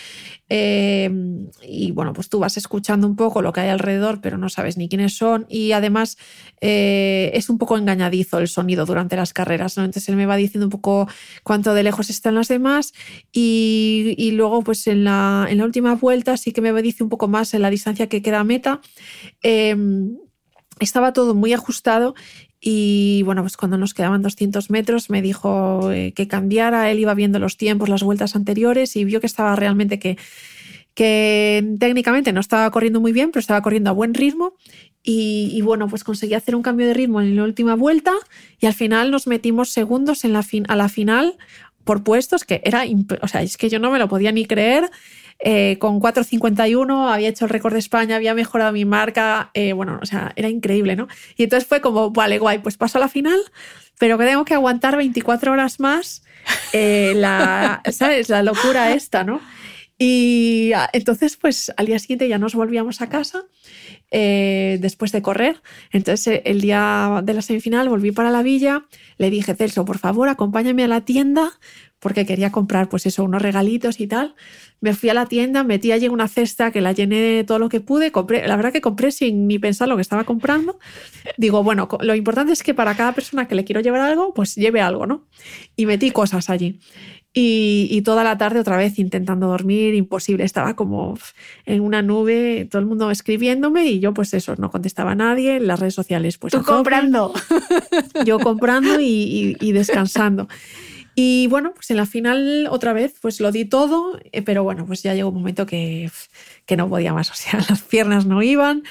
Y bueno, pues tú vas escuchando un poco lo que hay alrededor, pero no sabes ni quiénes son. Y además es un poco engañadizo el sonido durante las carreras. Entonces él me va diciendo un poco cuánto de lejos están las demás. Y, luego, pues en la, en la, última vuelta, sí que me dice un poco más en la distancia que queda meta. Eh, estaba todo muy ajustado y bueno, pues cuando nos quedaban 200 metros me dijo eh, que cambiara, él iba viendo los tiempos, las vueltas anteriores y vio que estaba realmente que, que técnicamente no estaba corriendo muy bien, pero estaba corriendo a buen ritmo y, bueno, pues conseguí hacer un cambio de ritmo en la última vuelta y al final nos metimos segundos en la fin a la final por puestos que era, o sea, es que yo no me lo podía ni creer. Eh, con 4.51 había hecho el récord de España, había mejorado mi marca, eh, bueno, o sea, era increíble, ¿no? Y entonces fue como, vale, guay, pues paso a la final, pero que tengo que aguantar 24 horas más, eh, la, ¿sabes? La locura esta, ¿no? Y entonces, pues al día siguiente ya nos volvíamos a casa eh, después de correr. Entonces, el día de la semifinal volví para la villa, le dije, Celso, por favor, acompáñame a la tienda porque quería comprar, pues eso, unos regalitos y tal. Me fui a la tienda, metí allí una cesta que la llené de todo lo que pude. Compré, la verdad que compré sin ni pensar lo que estaba comprando. Digo, bueno, lo importante es que para cada persona que le quiero llevar algo, pues lleve algo, ¿no? Y metí cosas allí. Y, toda la tarde otra vez intentando dormir, imposible. Estaba como en una nube, todo el mundo escribiéndome y yo pues eso, no contestaba a nadie. En las redes sociales pues... Tú comprando. Yo comprando y, y descansando. Y bueno, pues en la final otra vez pues lo di todo, eh, pero bueno, pues ya llegó un momento que, que no podía más, o sea, las piernas no iban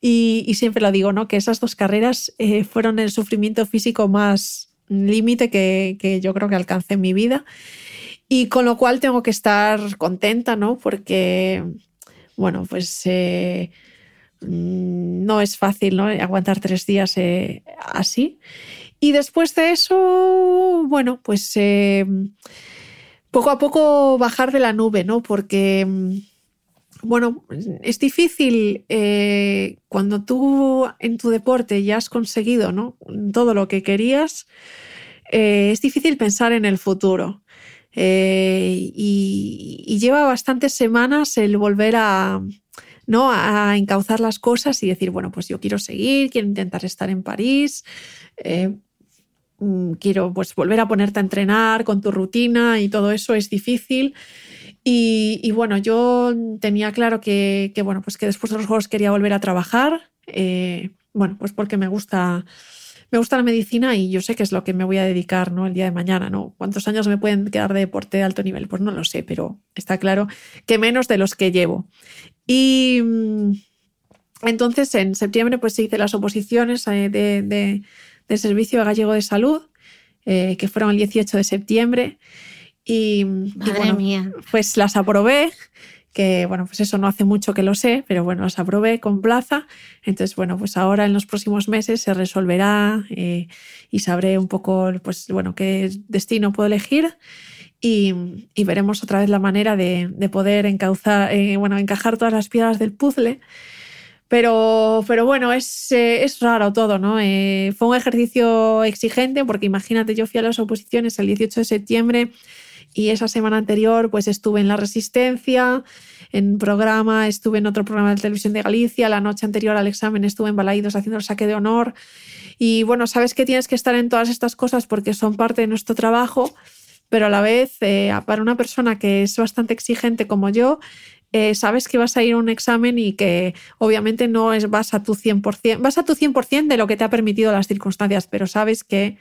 y, y siempre lo digo, ¿no? Que esas dos carreras eh, fueron el sufrimiento físico más límite que, que yo creo que alcancé en mi vida. Y con lo cual tengo que estar contenta, ¿no? Porque, bueno, pues eh, mm, no es fácil, ¿no? Aguantar tres días eh, así. Y después de eso, bueno, pues eh, poco a poco bajar de la nube, ¿no? Porque, mm, bueno, es difícil cuando tú en tu deporte ya has conseguido, ¿no? Todo lo que querías, es difícil pensar en el futuro. Eh, y, lleva bastantes semanas el volver a, ¿no? a encauzar las cosas y decir, bueno, pues yo quiero seguir, quiero intentar estar en París, eh, mm, quiero pues volver a ponerte a entrenar con tu rutina y todo eso es difícil. Y, bueno, yo tenía claro que, bueno, pues que después de los juegos quería volver a trabajar. Eh, bueno, pues porque me gusta me gusta la medicina y yo sé que es lo que me voy a dedicar ¿no? el día de mañana. ¿no? ¿Cuántos años me pueden quedar de deporte de alto nivel? Pues no lo sé, pero está claro que menos de los que llevo. Y mm, entonces en septiembre pues hice las oposiciones eh, de, Servicio Gallego de Salud, eh, que fueron el 18 de septiembre. Y, Madre mía. pues las aprobé que bueno, pues eso no hace mucho que lo sé, pero bueno, las aprobé con plaza. Entonces, bueno, pues ahora en los próximos meses se resolverá eh, y sabré un poco, pues bueno, qué destino puedo elegir. Y, veremos otra vez la manera de, poder encauzar, eh, bueno, encajar todas las piedras del puzzle. Pero, pero bueno, es, eh, es raro todo, ¿no? fue un ejercicio exigente porque imagínate, yo fui a las oposiciones el 18 de septiembre y esa semana anterior pues estuve en La Resistencia, en programa, estuve en otro programa de televisión de Galicia, la noche anterior al examen estuve en Balaídos haciendo el saque de honor. Y bueno, sabes que tienes que estar en todas estas cosas porque son parte de nuestro trabajo, pero a la vez, eh, para una persona que es bastante exigente como yo, eh, sabes que vas a ir a un examen y que obviamente no vas a tu 100%, vas a tu 100% de lo que te ha permitido las circunstancias, pero sabes que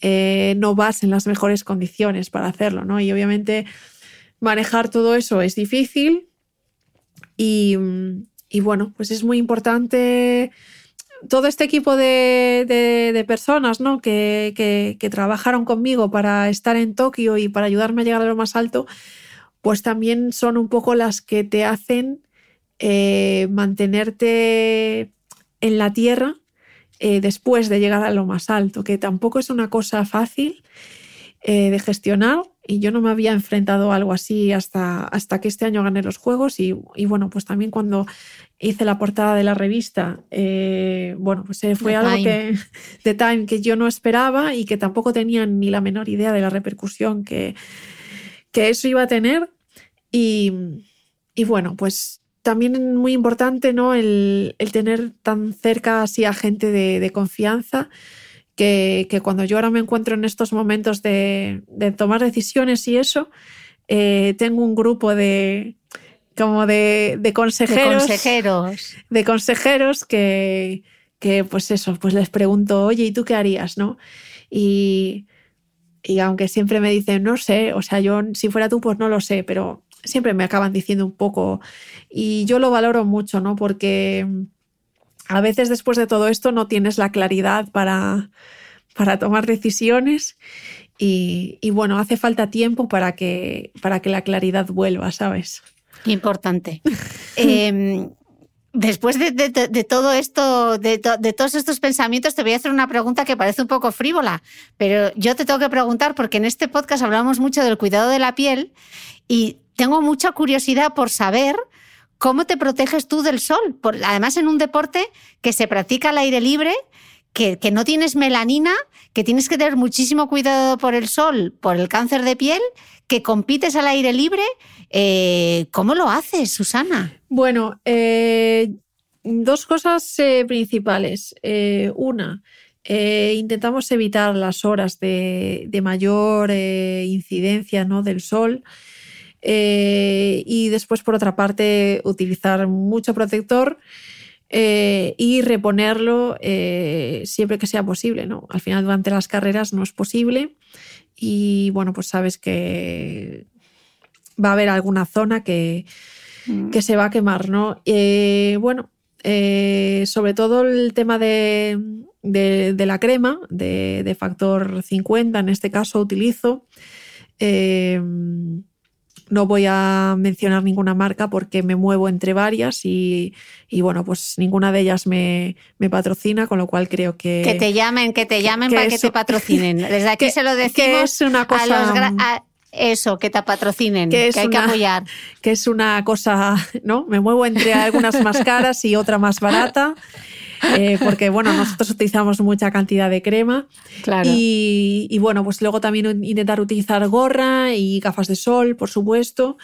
eh, no vas en las mejores condiciones para hacerlo, ¿no? Y obviamente manejar todo eso es difícil y, bueno, pues es muy importante todo este equipo de, personas ¿no? que, trabajaron conmigo para estar en Tokio y para ayudarme a llegar a lo más alto, pues también son un poco las que te hacen eh, mantenerte en la tierra eh, después de llegar a lo más alto, que tampoco es una cosa fácil eh, de gestionar y yo no me había enfrentado a algo así hasta, hasta que este año gané los juegos y, bueno, pues también cuando hice la portada de la revista, eh, bueno, pues fue algo que, de Time que yo no esperaba y que tampoco tenía ni la menor idea de la repercusión que, que eso iba a tener y, y bueno, pues también muy importante ¿no? el, tener tan cerca así a gente de, confianza que, cuando yo ahora me encuentro en estos momentos de, tomar decisiones y eso, eh, tengo un grupo de como de, consejeros. De consejeros. De consejeros que, que, pues eso, pues les pregunto, oye, ¿y tú qué harías? ¿no? Y, y aunque siempre me dicen, no sé, o sea, yo si fuera tú, pues no lo sé, pero siempre me acaban diciendo un poco y yo lo valoro mucho, ¿no? Porque a veces después de todo esto no tienes la claridad para, para tomar decisiones y, bueno, hace falta tiempo para que, para que la claridad vuelva, ¿sabes? Importante. Em, después de, todo esto, de, todos estos pensamientos, te voy a hacer una pregunta que parece un poco frívola, pero yo te tengo que preguntar porque en este podcast hablamos mucho del cuidado de la piel y tengo mucha curiosidad por saber cómo te proteges tú del sol. además, en un deporte que se practica al aire libre, que, no tienes melanina, que tienes que tener muchísimo cuidado por el sol, por el cáncer de piel, que compites al aire libre. Eh, ¿Cómo lo haces, Susana? Bueno, eh, dos cosas eh, principales. una, intentamos evitar las horas de, de mayor incidencia ¿no? del sol. Eh, y después, por otra parte, utilizar mucho protector eh, y reponerlo eh, siempre que sea posible. ¿no? Al final, durante las carreras no es posible. Y bueno, pues sabes que va a haber alguna zona que, que se va a quemar, ¿no? Bueno, sobre todo el tema de, de- de la crema, de, de factor 50, en este caso utilizo. No voy a mencionar ninguna marca porque me muevo entre varias y, y, bueno, pues ninguna de ellas me, me patrocina, con lo cual creo que... Que te llamen, que te llamen que para que te patrocinen. Desde aquí que- se lo que decimos es una a cosa- los gra- a- eso, que te patrocinen, Que hay que apoyar. que es una cosa, ¿no? Me muevo entre algunas más caras y otra más barata, eh, porque, bueno, nosotros utilizamos mucha cantidad de crema. Claro. Y, y, bueno, pues luego también intentar utilizar gorra y gafas de sol, por supuesto.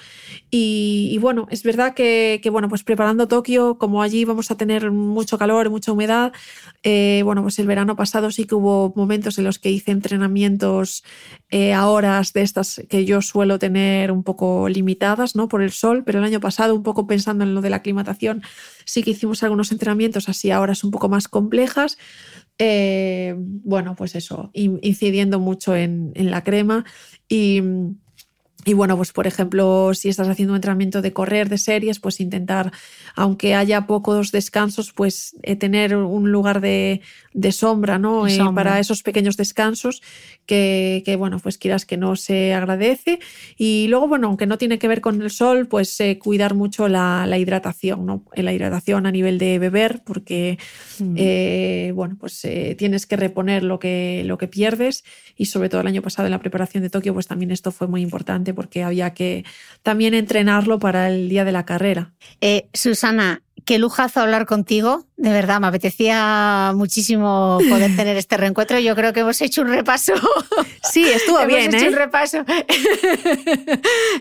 Y, y bueno, es verdad que, que, bueno, pues preparando Tokio, como allí vamos a tener mucho calor, mucha humedad, eh, bueno, pues el verano pasado sí que hubo momentos en los que hice entrenamientos eh, a horas de estas que yo suelo tener un poco limitadas, ¿no? Por el sol, pero el año pasado, un poco pensando en lo de la aclimatación, sí que hicimos algunos entrenamientos así a horas un poco más complejas. Eh, bueno, pues eso, in- incidiendo mucho en, en la crema y, y bueno, pues por ejemplo, si estás haciendo un entrenamiento de correr de series, pues intentar, aunque haya pocos descansos, pues eh, tener un lugar de, de sombra, ¿no? Eh, para esos pequeños descansos que, que, bueno, pues quieras que no se agradece. Y luego, bueno, aunque no tiene que ver con el sol, pues eh, cuidar mucho la, la hidratación, ¿no? La hidratación a nivel de beber, porque, Mm. bueno, pues tienes que reponer lo que, lo que pierdes y sobre todo el año pasado en la preparación de Tokio, pues también esto fue muy importante porque había que también entrenarlo para el día de la carrera. Eh, Susana, qué lujazo hablar contigo. De verdad, me apetecía muchísimo poder tener este reencuentro. Yo creo que hemos hecho un repaso. Sí, estuvo Hemos bien, hecho ¿eh? un repaso.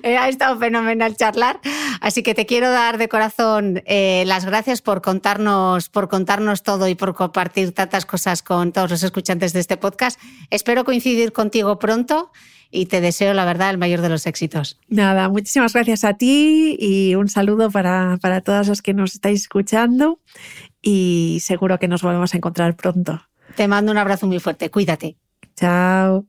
Eh, ha estado fenomenal charlar. Así que te quiero dar de corazón eh, las gracias por contarnos, por contarnos todo y por compartir tantas cosas con todos los escuchantes de este podcast. Espero coincidir contigo pronto y te deseo, la verdad, el mayor de los éxitos. Nada, muchísimas gracias a ti y un saludo para, para todas las que nos estáis escuchando y seguro que nos volvemos a encontrar pronto. Te mando un abrazo muy fuerte. Cuídate. Chao.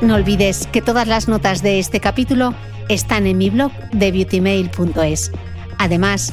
No olvides que todas las notas de este capítulo están en mi blog de beautymail.es. Además,